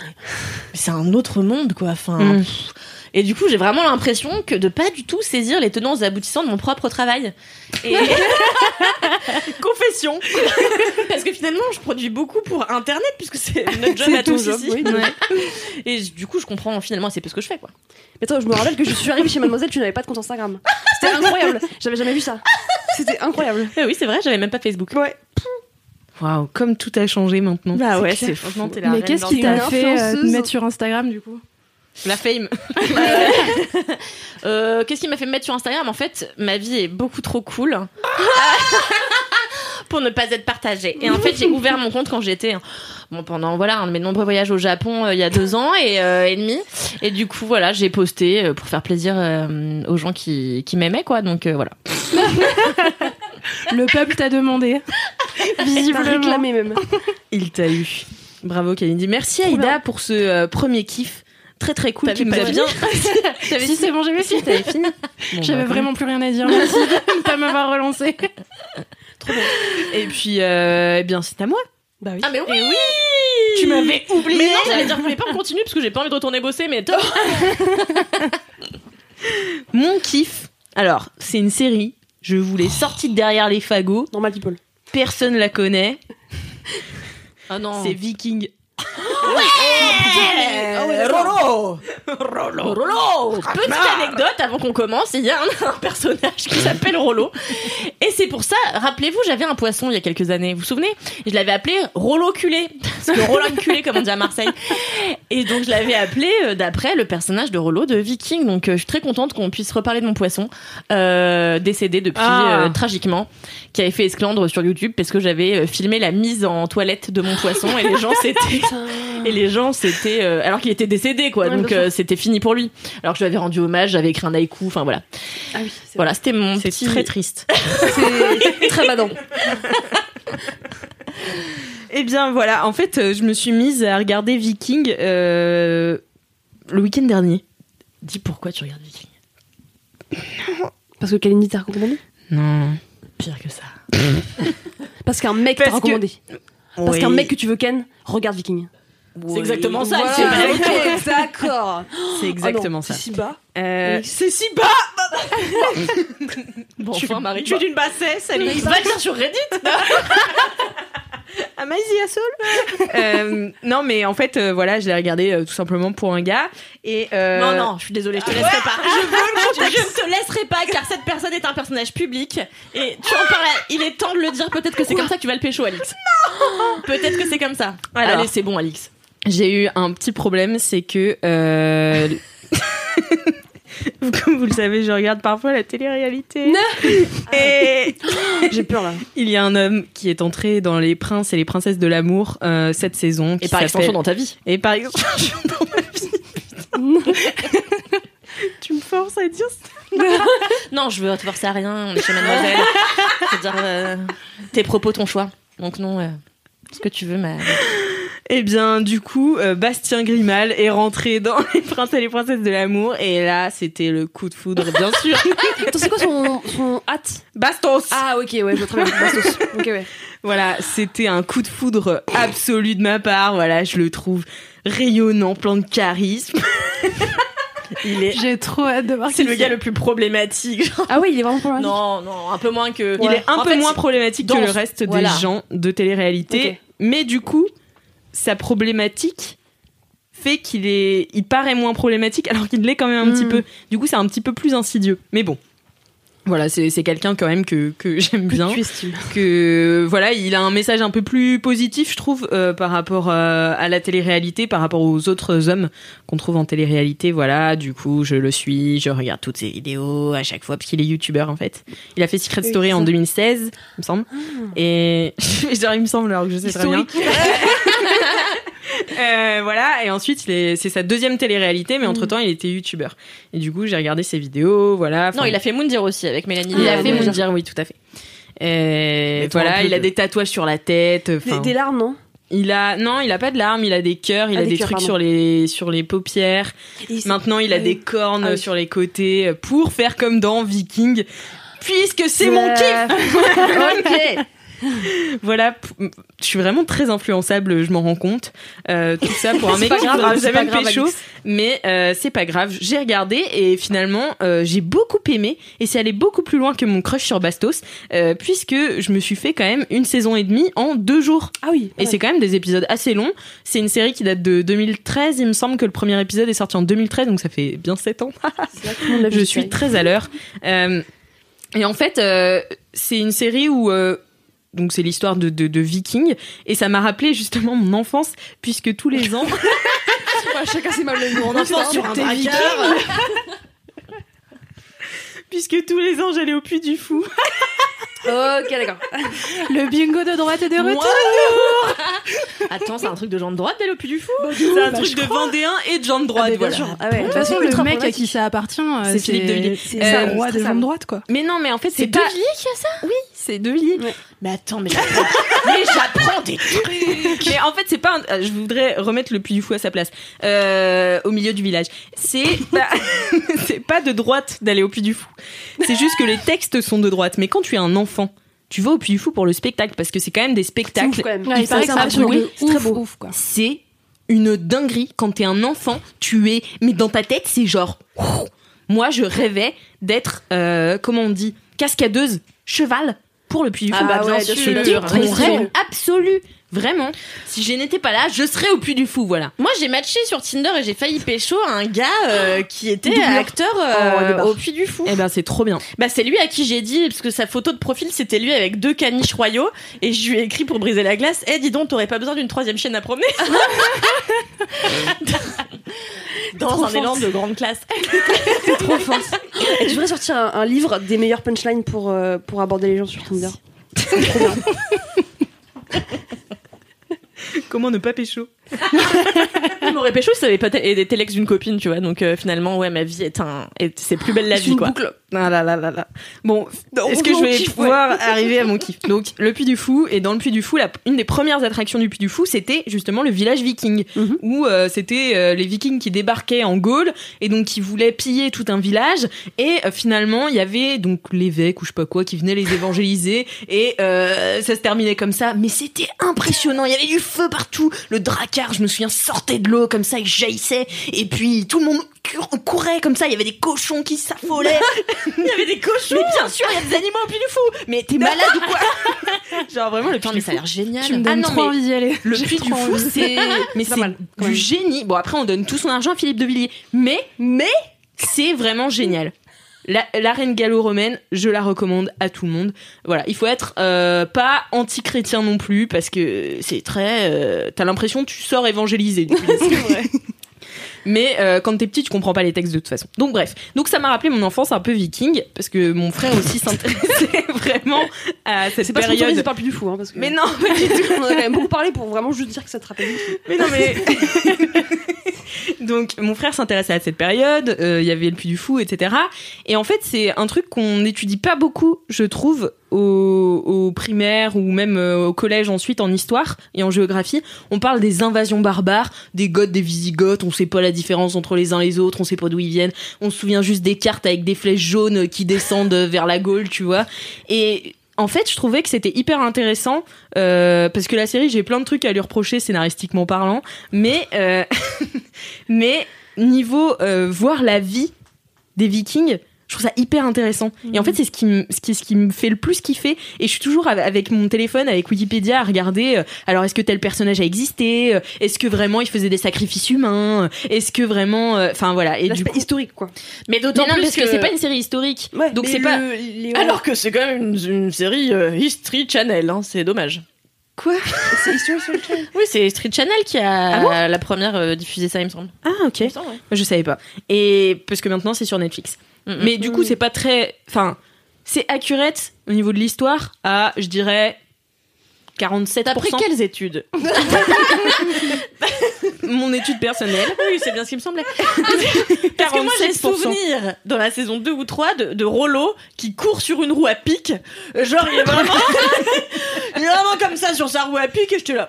S3: c'est un autre monde, quoi. Enfin,
S2: Mm.
S3: pff. Et du coup, j'ai vraiment l'impression que de pas du tout saisir les tenants et aboutissants de mon propre travail. Et... Confession. Parce que finalement, je produis beaucoup pour Internet puisque c'est notre job à tous
S5: job,
S3: ici.
S5: oui.
S3: Ouais. Et du coup, je comprends finalement c'est peu ce que je fais quoi.
S5: Mais attends, je me rappelle que je suis arrivée chez Mademoiselle, tu n'avais pas de compte Instagram. C'était incroyable. J'avais jamais vu ça. C'était incroyable.
S3: Eh oui, c'est vrai, j'avais même pas Facebook.
S5: Ouais.
S2: Waouh, comme tout a changé maintenant.
S3: Bah ouais, c'est
S4: Mais qu'est-ce qui t'a fait euh, mettre sur Instagram du coup?
S2: La fame.
S3: Euh, Qu'est-ce qui m'a fait me mettre sur Instagram? En fait, ma vie est beaucoup trop cool pour ne pas être partagée. Et en fait, j'ai ouvert mon compte quand j'étais bon pendant voilà un de mes nombreux voyages au Japon euh, il y a deux ans et, euh, et demi. Et du coup, voilà, j'ai posté euh, pour faire plaisir euh, aux gens qui, qui m'aimaient, quoi. Donc euh, voilà.
S4: Le peuple t'a demandé. Visiblement.
S5: réclamé même.
S2: Il t'a eu. Bravo Kalindi. Merci Aïda pour ce euh, premier kiff. Très très cool qui nous a bien.
S4: Si c'est bon, j'avais fini.
S2: T'avais fini Bon,
S4: J'avais
S2: bah,
S4: vraiment plus rien à dire. Merci de ne pas m'avoir relancé.
S2: Et puis, euh, eh bien, c'est à moi.
S5: Bah oui.
S3: Ah mais oui,
S2: Tu m'avais oublié.
S3: Mais non, j'allais dire, voulez pas me continuer parce que j'ai pas envie de retourner bosser, mais top.
S2: Mon kiff. Alors, c'est une série. Je vous l'ai sortie de derrière les fagots.
S5: Normal people.
S2: Personne la connaît.
S3: Ah non.
S2: C'est Viking.
S3: Rolo Rolo Petite anecdote avant qu'on commence, il y a un, un personnage qui s'appelle Rolo. Et c'est pour ça, rappelez-vous, j'avais un poisson il y a quelques années, vous vous souvenez? Je l'avais appelé Rolo culé. Parce que Roland culé, comme on dit à Marseille. Et donc je l'avais appelé euh, d'après le personnage de Rolo de Viking. Donc euh, je suis très contente qu'on puisse reparler de mon poisson, euh, décédé depuis
S2: Ah.
S3: tragiquement, qui avait fait esclandre sur YouTube parce que j'avais filmé la mise en toilette de mon poisson et les gens s'étaient et les gens c'était euh, alors qu'il était décédé quoi
S5: Ouais,
S3: donc euh, c'était fini pour lui alors que je lui avais rendu hommage j'avais écrit un haïku enfin voilà
S5: Ah oui, c'est
S3: voilà c'était mon
S2: C'est
S3: petit
S2: très triste.
S5: C'est très badant.
S2: Eh bien, voilà. En fait, euh, je me suis mise à regarder Viking euh, le week-end dernier.
S3: dis pourquoi tu regardes Viking?
S5: Parce que Kalindi t'a recommandé?
S3: Non pire que ça
S5: Parce qu'un mec t'a
S2: que-
S5: recommandé. Parce
S2: Oui.
S5: qu'un mec que tu veux ken, regarde Viking.
S3: c'est exactement ça
S5: Voilà.
S3: c'est
S5: D'accord.
S2: C'est exactement ça.
S5: C'est si bas.
S2: Euh,
S5: C'est si bas.
S3: bon
S2: tu,
S3: enfin Marie
S2: tu es d'une bassesse, salut.
S3: va dire sur Reddit
S2: Amazing euh, non, mais en fait, euh, voilà, je l'ai regardé euh, tout simplement pour un gars. Et euh,
S3: non non je suis désolée je te laisserai pas je, veux, je ne te laisserai pas car cette personne est un personnage public et tu en parles il est temps de le dire peut-être que c'est comme ça que tu vas le pécho Alix peut-être que c'est comme ça
S2: Alors.
S3: allez c'est bon Alix
S2: J'ai eu un petit problème, c'est que. Comme vous le savez, je regarde parfois la télé-réalité. Et
S5: J'ai peur là.
S2: il y a un homme qui est entré dans Les Princes et les Princesses de l'amour euh, cette saison.
S3: et par extension dans ta vie
S2: Et par extension dans ma vie. tu me forces à dire ça?
S3: Non, je veux te forcer à rien, on est chez Mademoiselle. Je veux dire, euh, tes propos, ton choix. Donc non, euh, ce que tu veux, mais...
S2: Eh bien, du coup, euh, Bastien Grimal est rentré dans Les Princes et les Princesses de l'amour. Et là, c'était le coup de foudre, bien sûr.
S5: Attends, c'est quoi son, son hâte
S2: Bastos
S5: Ah, ok, ouais, je vois très bien. Bastos. Ok, ouais.
S2: Voilà, c'était un coup de foudre absolu de ma part. Voilà, je le trouve rayonnant, plein de charisme. Il est,
S4: J'ai trop hâte de voir
S3: C'est le gars le plus problématique. genre.
S5: Ah, oui, il est vraiment mal.
S3: Non, non, un peu moins que...
S2: il est un
S3: En
S2: peu
S3: fait,
S2: moins problématique que le reste
S3: voilà.
S2: des gens de télé-réalité. Mais du coup, sa problématique fait qu'il est, il paraît moins problématique alors qu'il l'est quand même un petit
S5: Mm.
S2: peu. Du coup, c'est un petit peu plus insidieux. Mais bon. Voilà, c'est quelqu'un quand même que, que j'aime bien. Que voilà, il a un message un peu plus positif, je trouve, euh, par rapport euh, à la télé-réalité, par rapport aux autres hommes qu'on trouve en télé-réalité. Voilà, du coup, je le suis, je regarde toutes ses vidéos à chaque fois parce qu'il est youtubeur en fait. Il a fait Secret
S5: Oui,
S2: Story en
S5: ça.
S2: 2016, il me semble. Et genre, il me semble alors que je sais très bien. Euh, voilà, et ensuite c'est sa deuxième télé-réalité, mais entre temps il était youtubeur. Et du coup j'ai regardé ses vidéos, voilà.
S3: Non, il a fait Moundir aussi avec Mélanie.
S2: il a fait. Moundir, oui, tout à fait. Et
S3: un
S2: voilà, il a
S3: de-
S2: des tatouages sur la tête.
S5: Des, des larmes, non?
S2: Il a non, il a pas de larmes, il a des cœurs, il
S5: Ah,
S2: a
S5: des
S2: des,
S5: cœurs,
S2: trucs
S5: pardon.
S2: sur les sur les paupières. Maintenant, il a
S5: Ah
S2: des cornes
S5: Ah oui.
S2: sur les côtés pour faire comme dans Viking. Puisque c'est mon kiff.
S5: ok.
S2: Voilà, je suis vraiment très influençable, je m'en rends compte. Euh, tout ça pour un mec qui
S5: grave, grave,
S2: pécho. Mais euh, c'est pas grave, j'ai regardé et finalement euh, j'ai beaucoup aimé et c'est allé beaucoup plus loin que mon crush sur Bastos puisque je me suis fait quand même une saison et demie en deux jours.
S5: Ah oui.
S2: Et c'est quand même des épisodes assez longs. C'est une série qui date de 2013, il me semble que le premier épisode est sorti en 2013, donc ça fait bien 7 ans. Je suis très à l'heure. Et en fait, c'est une série où donc c'est l'histoire de, de, de Vikings et ça m'a rappelé justement mon enfance puisque tous les ans,
S5: chacun ses mal le
S3: Mon enfance sur un
S5: T'es
S3: braqueur.
S2: puisque tous les ans j'allais au Puy du Fou.
S5: Ok, d'accord.
S4: Le bingo de droite et de retour.
S3: Attends, c'est un truc de gens de droite d'aller au Puy du Fou
S2: C'est un truc de Vendéen et de gens de droite.
S5: Ah, bien
S2: voilà.
S5: Ah ouais.
S4: De toute façon, le mec à qui ça appartient, euh,
S2: C'est Philippe de Villiers.
S4: C'est
S2: Euh,
S4: le roi des gens de droite, quoi.
S2: Mais non, mais en fait, c'est pas.
S3: De Villiers qui a ça?
S2: Oui, c'est De Villiers.
S3: Mais attends, mais j'apprends, mais j'apprends des trucs
S2: Mais en fait, c'est pas. un- euh, Je voudrais remettre le Puy du Fou à sa place, euh, au milieu du village. C'est pas, c'est pas de droite d'aller au Puy du Fou. C'est juste que les textes sont de droite. Mais quand tu es un enfant, tu vas au Puy du Fou pour le spectacle parce que c'est quand même des
S5: C'est
S2: spectacles.
S5: ouf quand même.
S4: Ouais, il paraît que c'est
S5: très
S4: ouf,
S5: beau.
S4: ouf, quoi.
S2: C'est une dinguerie quand t'es un enfant. Tu es, mais dans ta tête, c'est genre. Moi, je rêvais d'être, euh, comment on dit, cascadeuse, cheval pour le Puy du Fou.
S5: Ah bah bien
S2: C'était
S5: sûr,
S2: mon
S5: sûr.
S2: rêve absolu. Vraiment. Si je n'étais pas là, je serais au Puy du Fou, voilà.
S3: Moi, j'ai matché sur Tinder et j'ai failli pécho un gars euh, qui était
S5: Doubleur.
S3: acteur euh,
S5: Oh, barres.
S3: au Puy du Fou.
S2: Eh ben, c'est trop bien.
S3: Bah, c'est lui à qui j'ai dit, parce que sa photo de profil, c'était lui avec deux caniches royaux, et je lui ai écrit pour briser la glace, eh, dis donc, t'aurais pas besoin d'une troisième chaîne à promener Dans un élan de grande classe.
S5: trop fort. Et tu devrais sortir un, un livre des meilleures punchlines pour, euh, pour aborder les gens sur Tinder? Trop bien.
S2: Comment ne pas pécho
S3: Il m'aurait pécho si ça avait pas été l'ex d'une copine, tu vois, donc euh, finalement, ouais, ma vie est un. est- C'est plus belle la vie, quoi.
S2: Ah là là là là. Bon, est-ce que je vais
S5: kiff,
S2: pouvoir arriver à mon kiff? Donc, le Puy du Fou, et dans le Puy du Fou, la- une des premières attractions du Puy du Fou, c'était justement le village viking,
S5: Mhm.
S2: où euh, c'était euh, les vikings qui débarquaient en Gaule, et donc qui voulaient piller tout un village, et euh, finalement, il y avait donc l'évêque ou je sais pas quoi qui venait les évangéliser, et euh, ça se terminait comme ça, mais c'était impressionnant, il y avait du feu partout, le dracard, je me souviens, sortait de l'eau comme ça, il jaillissait, et puis tout le monde cou- courait comme ça, il y avait des cochons qui s'affolaient.
S3: Il y avait des cochons
S2: Mais bien sûr, il y a des animaux au Puy du Fou. Mais t'es malade ou quoi Genre vraiment le Puy du
S3: mais
S2: Fou.
S3: ça a l'air génial.
S4: Tu me
S2: Ah
S4: donnes
S2: non,
S4: trop envie d'y aller.
S2: Le Puy du Fou, c'est mais
S5: pas
S2: c'est du génie. Bon après on donne tout son argent à Philippe de Villiers, mais mais c'est vraiment génial. La, la reine gallo-romaine, je la recommande à tout le monde. Voilà, il faut être euh, pas anti-chrétien non plus parce que c'est très. euh, T'as l'impression que tu sors évangélisé. du Fou. Mais euh, quand t'es petit, tu comprends pas les textes de toute façon. Donc bref, donc ça m'a rappelé mon enfance un peu viking parce que mon frère aussi s'intéressait vraiment à cette
S5: C'est pas
S2: période.
S5: par le Puy du Fou, hein, parce que
S2: Mais non, pas du tout.
S5: on en a quand même beaucoup parlé pour vraiment juste dire que ça te rappelle. du Fou.
S2: Mais non, mais. Donc, mon frère s'intéressait à cette période, euh, il y avait le Puy du Fou, etc. Et en fait, c'est un truc qu'on n'étudie pas beaucoup, je trouve, au, au primaire ou même euh, au collège ensuite en histoire et en géographie. On parle des invasions barbares, des Goths, des Visigoths, on sait pas la différence entre les uns et les autres, on sait pas d'où ils viennent. On se souvient juste des cartes avec des flèches jaunes qui descendent vers la Gaule, tu vois. Et en fait, je trouvais que c'était hyper intéressant euh, parce que la série, j'ai plein de trucs à lui reprocher scénaristiquement parlant, mais euh, mais niveau euh, voir la vie des Vikings. Je trouve ça hyper intéressant. Et en fait, c'est ce qui, me, ce, qui, ce qui me fait le plus kiffer. Et je suis toujours av- avec mon téléphone, avec Wikipédia, à regarder. euh, alors, est-ce que tel personnage a existé Euh, Est-ce que vraiment il faisait des sacrifices humains Est-ce que vraiment, euh, enfin voilà. Et du coup,
S5: historique, quoi.
S3: Mais d'autant plus
S2: parce que, c'est pas une série historique.
S5: Ouais,
S2: Donc c'est pas.
S5: les-
S3: Alors que c'est quand même une, une série euh, History Channel, hein, c'est dommage.
S5: Quoi? C'est History Channel?
S3: Oui, c'est History Channel qui a la première euh, diffusé ça, il me semble.
S2: Ah ok.
S3: Semble, ouais.
S2: Je savais pas. Et parce que maintenant c'est sur Netflix. Mais du coup c'est pas très. Enfin, c'est accurate au niveau de l'histoire à, je dirais. 47%.
S3: T'as pris quelles études
S2: Mon étude personnelle.
S3: Oui, c'est bien ce qui me semblait. Parce que moi, j'ai
S2: 47%.
S3: souvenir dans la saison 2 ou 3 de, de Rollo qui court sur une roue à pic. Genre, il est vraiment, il est vraiment comme ça sur sa roue à pic et je te là.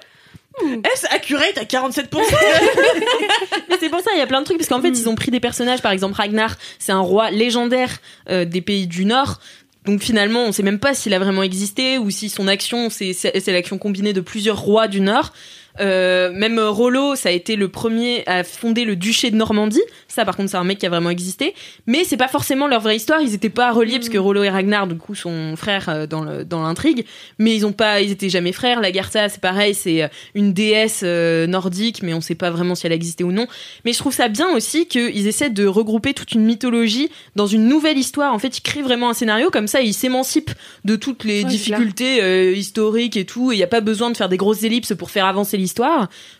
S3: Est-ce accurate à 47%
S2: Mais c'est pour ça, il y a plein de trucs, parce qu'en fait, ils ont pris des personnages, par exemple Ragnar, c'est un roi légendaire euh, des pays du Nord. Donc finalement, on sait même pas s'il a vraiment existé ou si son action, c'est l'action combinée de plusieurs rois du Nord. Euh, même Rollo, ça a été le premier à fonder le duché de Normandie. Ça, par contre, c'est un mec qui a vraiment existé. Mais c'est pas forcément leur vraie histoire. Ils étaient pas reliés parce que Rollo et Ragnar, du coup, sont frères euh, dans le- dans l'intrigue. Mais ils ont pas, ils étaient jamais frères. La Gartha, c'est pareil, c'est euh, une déesse nordique, mais on sait pas vraiment si elle existait ou non. Mais je trouve ça bien aussi qu'ils essaient de regrouper toute une mythologie dans une nouvelle histoire. En fait, ils créent vraiment un scénario comme ça, ils s'émancipent de toutes les
S5: Ouais,
S2: difficultés euh, historiques et tout. Il n'y a pas besoin de faire des grosses ellipses pour faire avancer l'histoire.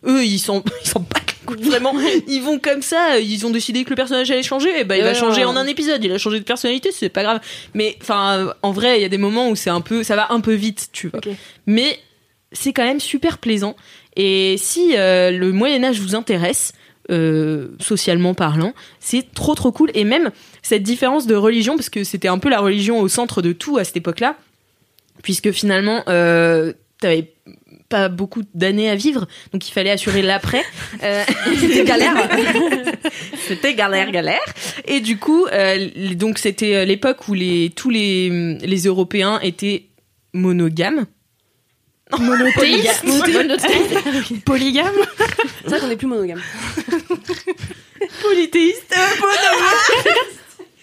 S2: Eux, ils sont, ils sont pas vraiment, ils vont comme ça, ils ont décidé que le personnage allait changer, et bah il va changer
S3: ouais.
S2: en un épisode, il a changé de personnalité, c'est pas grave. Mais enfin, en vrai, il y a des moments où c'est un peu, ça va un peu vite, tu vois. Mais c'est quand même super plaisant. Et si euh, le Moyen Âge vous intéresse, euh, socialement parlant, c'est trop trop cool. Et même cette différence de religion, parce que c'était un peu la religion au centre de tout à cette époque-là, puisque finalement, euh, t'avais pas beaucoup d'années à vivre, donc il fallait assurer l'après. Euh, c'était galère. c'était galère, galère. Et du coup, euh, donc c'était euh, l'époque où les, tous les, les Européens étaient monogames.
S3: Monothéiste. Monothéiste.
S2: Polygames
S5: C'est vrai qu'on est plus monogame.
S2: Polythéistes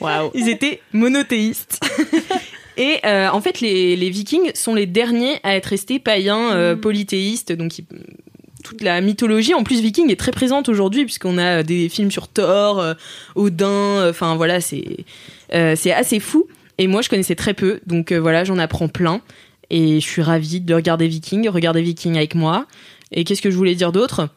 S2: Waouh Ils étaient monothéistes. Et euh, en fait, les, les Vikings sont les derniers à être restés païens, euh, polythéistes. Donc, ils- toute la mythologie, en plus, viking est très présente aujourd'hui, puisqu'on a des films sur Thor, euh, Odin. Enfin, voilà, c'est euh, c'est assez fou. Et moi, je connaissais très peu. Donc, voilà, j'en apprends plein. Et je suis ravie de regarder Viking, regarder Viking avec moi. Et qu'est-ce que je voulais dire d'autre?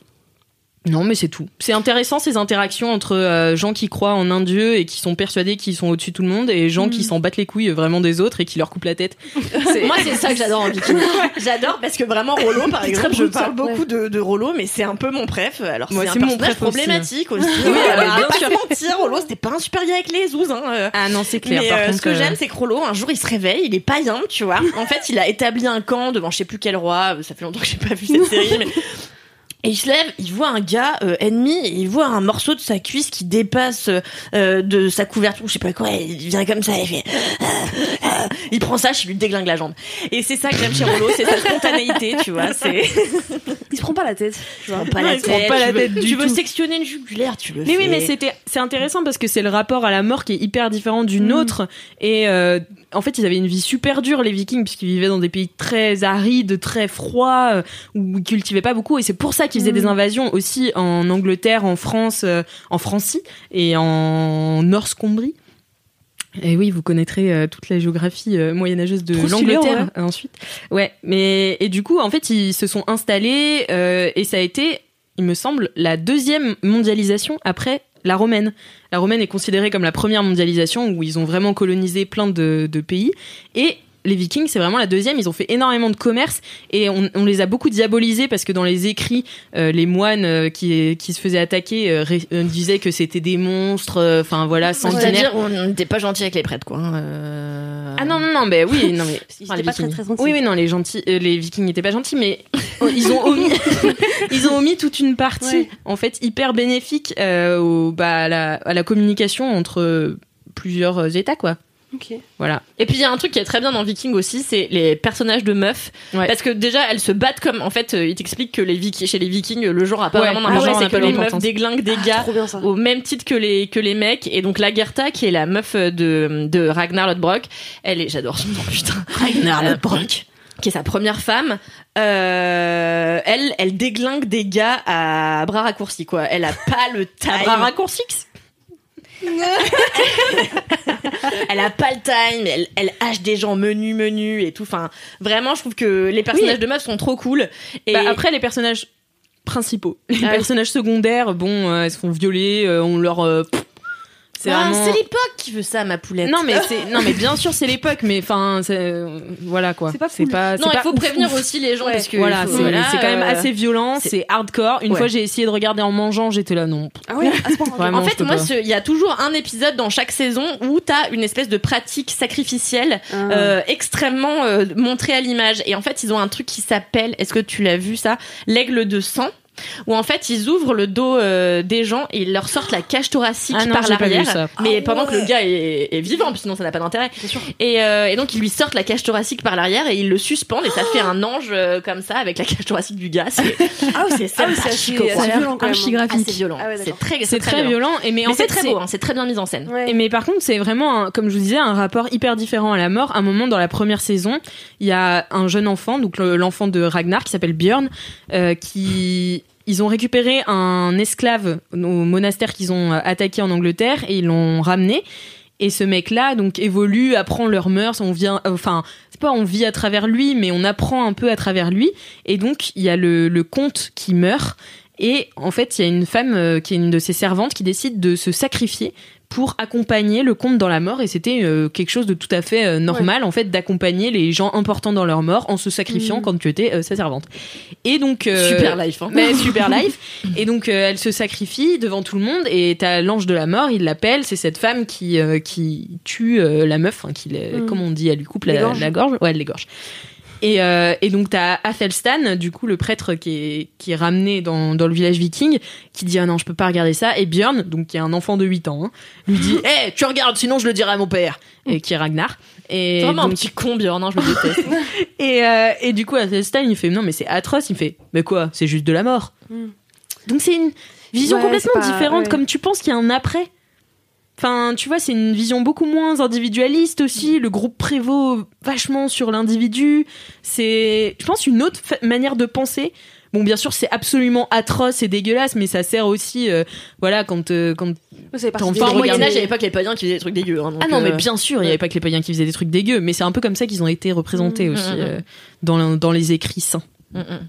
S2: Non, mais c'est tout. C'est intéressant ces interactions entre euh, gens qui croient en un dieu et qui sont persuadés qu'ils sont au-dessus de tout le monde et gens qui s'en battent les couilles euh, vraiment des autres et qui leur coupent la tête.
S3: Moi, c'est ça que j'adore en. J'adore parce que vraiment Rollo, par exemple, je parle beaucoup de, de Rollo, mais c'est un peu mon préf. Alors
S2: Moi,
S3: c'est un
S2: mon préf aussi.
S3: problématique aussi.
S2: Oui, bien
S3: pas
S2: sûr.
S3: mentir, Rollo, c'était pas un super gars avec les zouzes. Hein. euh.
S2: Ah non, c'est clair.
S3: Mais
S2: par
S3: euh,
S2: contre,
S3: ce que
S2: euh,
S3: j'aime, c'est que Rollo, un jour, il se réveille, il est païen, tu vois. En fait, il a établi un camp devant je sais plus quel roi. Ça fait longtemps que j'ai pas vu cette série, mais. Et il se lève, il voit un gars euh, ennemi, et il voit un morceau de sa cuisse qui dépasse euh, de sa couverture, je sais pas quoi, et il vient comme ça, il fait... il prend ça, je lui déglingue la jambe. Et c'est ça que j'aime chez Rollo, c'est sa spontanéité, tu vois, c'est...
S5: Il se prend pas la tête. Tu vois.
S3: Pas
S2: Non,
S3: la
S2: il se prend
S3: tête,
S2: pas la
S3: tu veux-
S2: du
S3: Tu veux
S2: tout.
S3: sectionner une jugulaire, tu le
S2: Mais
S3: fais.
S2: oui, mais c'était c'est intéressant parce que c'est le rapport à la mort qui est hyper différent du nôtre et euh, en fait ils avaient une vie super dure les Vikings puisqu'ils vivaient dans des pays très arides, très froids euh, où ils cultivaient pas beaucoup et c'est pour ça qu'ils faisaient des invasions aussi en Angleterre, en France, euh, en Francie et en Northumbrie. Et oui, vous connaîtrez euh, toute la géographie euh, moyenâgeuse de l'Angleterre
S5: ouais.
S2: euh, ensuite. Ouais, mais et du coup, en fait, ils se sont installés euh, et ça a été, il me semble, la deuxième mondialisation après la romaine. La romaine est considérée comme la première mondialisation où ils ont vraiment colonisé plein de, de pays et les Vikings, c'est vraiment la deuxième. Ils ont fait énormément de commerce et on, on les a beaucoup diabolisés parce que dans les écrits, euh, les moines euh, qui, qui se faisaient attaquer euh, ré- euh, disaient que c'était des monstres. euh, Enfin voilà, sanguinaires.
S3: C'est-à-dire, on n'était pas gentil avec les prêtres, quoi. hein, euh.
S2: Ah non non non, mais oui, non mais
S5: Ils
S2: Enfin,
S5: pas très très gentils.
S2: Oui, oui, non, les gentils, euh, les Vikings n'étaient pas gentils, mais ils ont omis, ils ont omis toute une partie,
S5: Ouais.
S2: en fait, hyper bénéfique euh, au, bah, à, la, à la communication entre plusieurs États, quoi.
S5: Ok.
S2: Voilà.
S3: Et puis il y a un truc qui est très bien dans Viking aussi, c'est les personnages de meufs.
S2: Ouais.
S3: Parce que déjà elles se battent comme, en fait, euh, ils t'expliquent que les Vikings, chez les Vikings, le genre a pas
S2: Ouais.
S3: vraiment
S2: Ah ouais,
S3: d'importance, c'est que les meufs déglinguent des gars
S5: bien ça.
S3: au même titre que les que les mecs. Et donc Lagertha, qui est la meuf de de Ragnar Lodbrok, elle est, j'adore son nom, putain. Ragnar Lodbrok. Qui est sa première femme, euh, elle, elle déglingue des gars à bras raccourcis, quoi. Elle a pas le time.
S2: bras raccourcis
S3: elle a pas le time, elle, elle hache des gens menus, menus et tout. Enfin, vraiment, je trouve que les personnages
S2: Oui.
S3: de meufs sont trop cool. Et
S2: Bah, après, les personnages principaux, les
S3: Ah oui.
S2: personnages secondaires, bon, euh, elles se font violer, euh, on leur. euh, pff, c'est
S3: Ah,
S2: vraiment.
S3: l'époque qui veut ça, ma poulette.
S2: Non mais c'est non mais bien sûr c'est l'époque mais enfin c'est- voilà quoi
S5: C'est pas cool.
S2: pas
S3: non, il faut
S2: ouf,
S3: prévenir
S2: ouf.
S3: aussi les gens parce que
S2: voilà c'est
S3: voilà,
S2: quand même
S3: euh,
S2: assez violent
S3: c'est-
S2: hardcore une
S3: Ouais.
S2: fois j'ai essayé de regarder en mangeant j'étais là non
S5: Ah ouais, à ce point.
S2: Vraiment,
S3: en fait, moi, il y a toujours un épisode dans chaque saison où t'as une espèce de pratique sacrificielle
S5: Ah.
S3: euh, extrêmement euh, montrée à l'image. Et en fait, ils ont un truc qui s'appelle, est-ce que tu l'as vu ça, l'aigle de sang où en fait ils ouvrent le dos euh, des gens et ils leur sortent la cage thoracique
S2: Ah non,
S3: par l'arrière.
S2: ça.
S3: mais
S5: Ah
S3: pendant que
S5: ouais.
S3: le gars est, est vivant puis sinon ça n'a pas d'intérêt. Et, euh, et donc ils lui sortent la cage thoracique par l'arrière et ils le suspendent et ça fait un ange euh, comme ça avec la cage thoracique du gars. C'est
S5: Ah oui,
S3: c'est
S5: ah
S3: sympathique,
S5: assez- c'est violent
S3: violent.
S5: Ah ouais,
S3: c'est très
S2: c'est très violent. et mais
S3: mais
S2: en
S3: c'est très beau hein, c'est très bien mis en scène.
S5: Ouais.
S2: Et mais par contre, c'est vraiment, un- comme je vous disais, un rapport hyper différent à la mort. À un moment dans la première saison, il y a un jeune enfant, donc le- l'enfant de Ragnar, qui s'appelle Björn, euh, qui ils ont récupéré un esclave au monastère qu'ils ont euh, attaqué en Angleterre et ils l'ont ramené. Et ce mec-là, donc, évolue, apprend leurs mœurs. On vient, euh, enfin, c'est pas on vit à travers lui, mais on apprend un peu à travers lui. Et donc, il y a le, comte qui meurt. Et en fait, il y a une femme euh, qui est une de ses servantes qui décide de se sacrifier pour accompagner le comte dans la mort et c'était euh, quelque chose de tout à fait euh, normal en fait d'accompagner les gens importants dans leur mort en se sacrifiant
S5: Mhm.
S2: quand tu étais euh, sa servante. Et donc
S3: Super life, hein.
S2: mais super life. Et donc elle se sacrifie devant tout le monde et t'as l'ange de la mort, il l'appelle, c'est cette femme qui qui tue la meuf, enfin qui comment on dit, elle lui coupe la, la gorge, ouais elle l'égorge. Et, euh, et donc t'as Athelstan, du coup le prêtre qui est, qui est ramené dans, dans le village viking, qui dit ah non je peux pas regarder ça. Et Björn, donc qui est un enfant de 8 ans, hein, lui dit eh tu regardes sinon je le dirai à mon père. Et qui est Ragnar. Et
S3: C'est vraiment un petit con, Björn, hein, je le déteste.
S2: et, euh, et du coup, Athelstan, il fait non, mais c'est atroce. Il fait mais quoi C'est juste de la mort.
S5: Mm.
S2: Donc c'est une vision
S5: Ouais,
S2: complètement
S5: pas-
S2: différente.
S5: ouais.
S2: Comme tu penses qu'il y a un après. Enfin, tu vois, c'est une vision beaucoup moins individualiste aussi. Le groupe prévaut vachement sur l'individu. C'est, je pense, une autre manière de penser. Bon, bien sûr, c'est absolument atroce et dégueulasse, mais ça sert aussi, euh, voilà, quand, euh, quand de
S3: Enfin, au
S2: regarder-
S3: Moyen-Âge, il n'y avait pas que les païens qui faisaient des trucs dégueux. hein, donc,
S2: ah non, mais
S3: euh,
S2: bien sûr, il n'y avait pas que les païens qui faisaient des trucs dégueux, mais c'est un peu comme ça qu'ils ont été représentés
S3: Mmh,
S2: aussi
S3: mmh,
S2: euh, dans, dans les écrits saints.
S3: Mm, mm.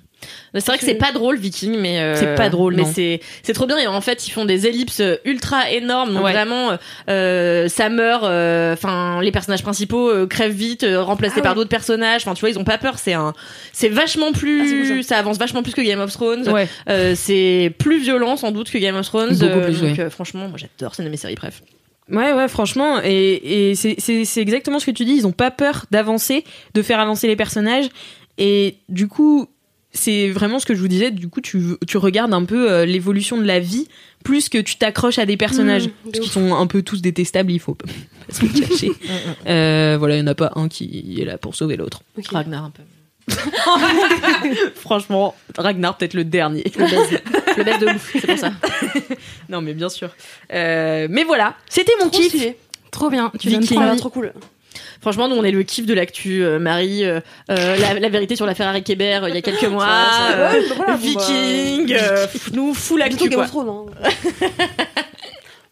S3: C'est vrai que c'est pas drôle Viking, mais euh,
S2: C'est pas drôle,
S3: mais c'est c'est trop bien. Et en fait, ils font des ellipses ultra énormes. Donc
S2: Ouais.
S3: vraiment, euh, ça meurt. euh, Enfin, les personnages principaux euh, crèvent vite, euh, remplacés
S5: Ah
S3: par
S5: ouais.
S3: d'autres personnages. Enfin, tu vois, ils ont pas peur. C'est un, c'est vachement
S5: Ah,
S3: plus,
S5: cool,
S3: ça avance vachement plus que Game of Thrones.
S2: Ouais.
S3: Euh, c'est plus violent sans doute que Game of Thrones. Euh,
S2: plus,
S3: donc euh, franchement, moi j'adore. C'est une de mes séries bref.
S2: Ouais, ouais, franchement, et, et c'est exactement ce que tu dis. Ils ont pas peur d'avancer, de faire avancer les personnages, et du coup, c'est vraiment ce que je vous disais. Du coup, tu, tu regardes un peu euh, l'évolution de la vie plus que tu t'accroches à des personnages
S5: Mmh, de
S2: parce qu'ils sont un peu tous détestables. Il faut pas se le cacher. Euh, voilà, il y en a pas un qui est là pour sauver l'autre.
S3: Ragnar un peu.
S2: Franchement, Ragnar peut-être le dernier.
S3: Le best de ouf, c'est pour ça.
S2: non, mais bien sûr. Euh, mais voilà, c'était mon kiff.
S4: Trop bien. Tu donnes trop
S5: Ah, trop cool.
S3: Franchement, nous, on est le kiff de l'actu. euh, Marie, euh, euh, la, la vérité sur la Ferrari Kéber euh, il y a quelques mois. euh,
S5: ouais, bah voilà,
S3: Viking, euh, pff, nous, full actu, quoi.
S5: hein.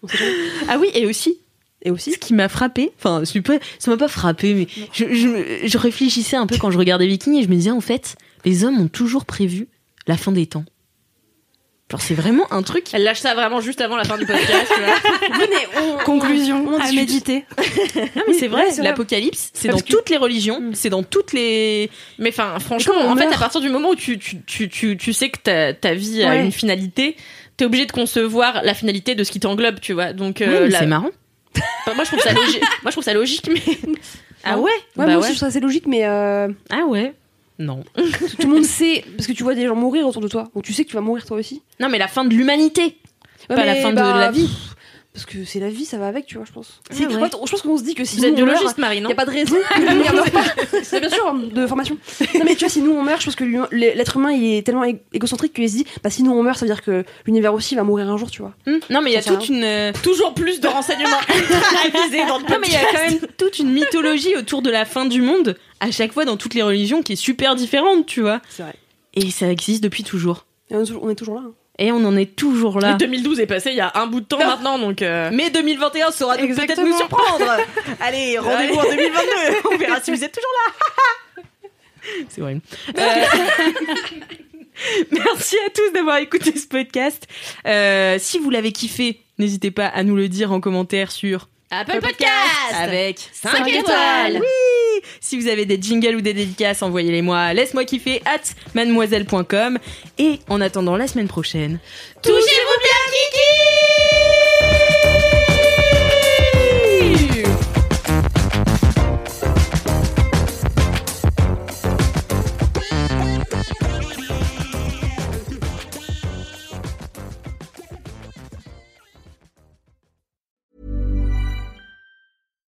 S5: On sait jamais.
S2: Ah oui, et aussi,
S5: Et aussi,
S2: ce qui m'a frappé, enfin, pas, ça m'a pas frappé, mais je, je, je réfléchissais un peu quand je regardais Vikings et je me disais, en fait, les hommes ont toujours prévu la fin des temps. Genre, c'est vraiment un truc.
S3: Elle lâche ça vraiment juste avant la fin du podcast. tu vois.
S4: Conclusion
S5: on
S4: à méditer.
S2: Non, mais c'est vrai,
S5: Ouais,
S2: l'apocalypse, c'est dans
S5: que-
S2: toutes les religions, c'est dans toutes les.
S3: Mais enfin, franchement,
S5: on
S3: en fait, à partir du moment où tu, tu, tu, tu, tu sais que ta, ta vie a une finalité, t'es obligé de concevoir la finalité de ce qui t'englobe, tu vois. Donc, euh,
S2: mais
S3: la-
S2: c'est marrant.
S3: Enfin, moi, je trouve ça logique. moi, je trouve ça logique, mais.
S2: Ah ouais
S5: Ouais,
S3: Bah
S5: moi aussi, je trouve ça assez logique, mais euh,
S2: Ah ouais Non.
S5: tout le monde sait, parce que tu vois des gens mourir autour de toi, donc tu sais que tu vas mourir toi aussi.
S2: Non, mais la fin de l'humanité.
S5: Ouais,
S2: Pas la fin de
S5: bah,
S2: la vie.
S5: pff, Parce que c'est la vie, ça va avec, tu vois, je pense.
S2: Ah
S5: C'est-
S2: ouais.
S5: en fait, je pense qu'on se dit que si
S3: Vous
S5: nous,
S3: êtes
S5: on meurt,
S3: biologiste, Marie,
S5: Il
S3: non
S5: n'y a pas de raison. C'est bien sûr de formation. Non mais tu vois, si nous on meurt, je pense que l'être humain il est tellement égocentrique qu'il se dit, bah si nous on meurt, ça veut dire que l'univers aussi va mourir un jour, tu vois.
S2: Hmm. Non, mais il y a toute une. euh,
S3: Toujours plus de renseignements révisés dans le
S2: Non, mais il y a quand même toute une mythologie autour de la fin du monde, à chaque fois dans toutes les religions, qui est super différente, tu vois.
S5: C'est vrai.
S2: Et ça existe depuis toujours.
S5: Et on est toujours- on est toujours là. hein.
S2: Et on en est toujours
S3: Et
S2: là.
S3: 2012 est passé il y a un bout de temps maintenant, donc. euh,
S2: Mais 2021 saura peut-être nous surprendre. Allez, rendez-vous en 2022. On verra si vous êtes toujours là. C'est horrible. Euh, Merci à tous d'avoir écouté ce podcast. Euh, si vous l'avez kiffé, n'hésitez pas à nous le dire en commentaire sur
S3: Apple Podcast
S2: avec
S3: 5
S2: cinq
S3: étoiles.
S2: Oui Si vous avez des jingles ou des dédicaces, envoyez-les moi. Laisse-moi kiffer at mademoiselle.com. Et en attendant la semaine prochaine,
S3: Touchez-vous bien, Kiki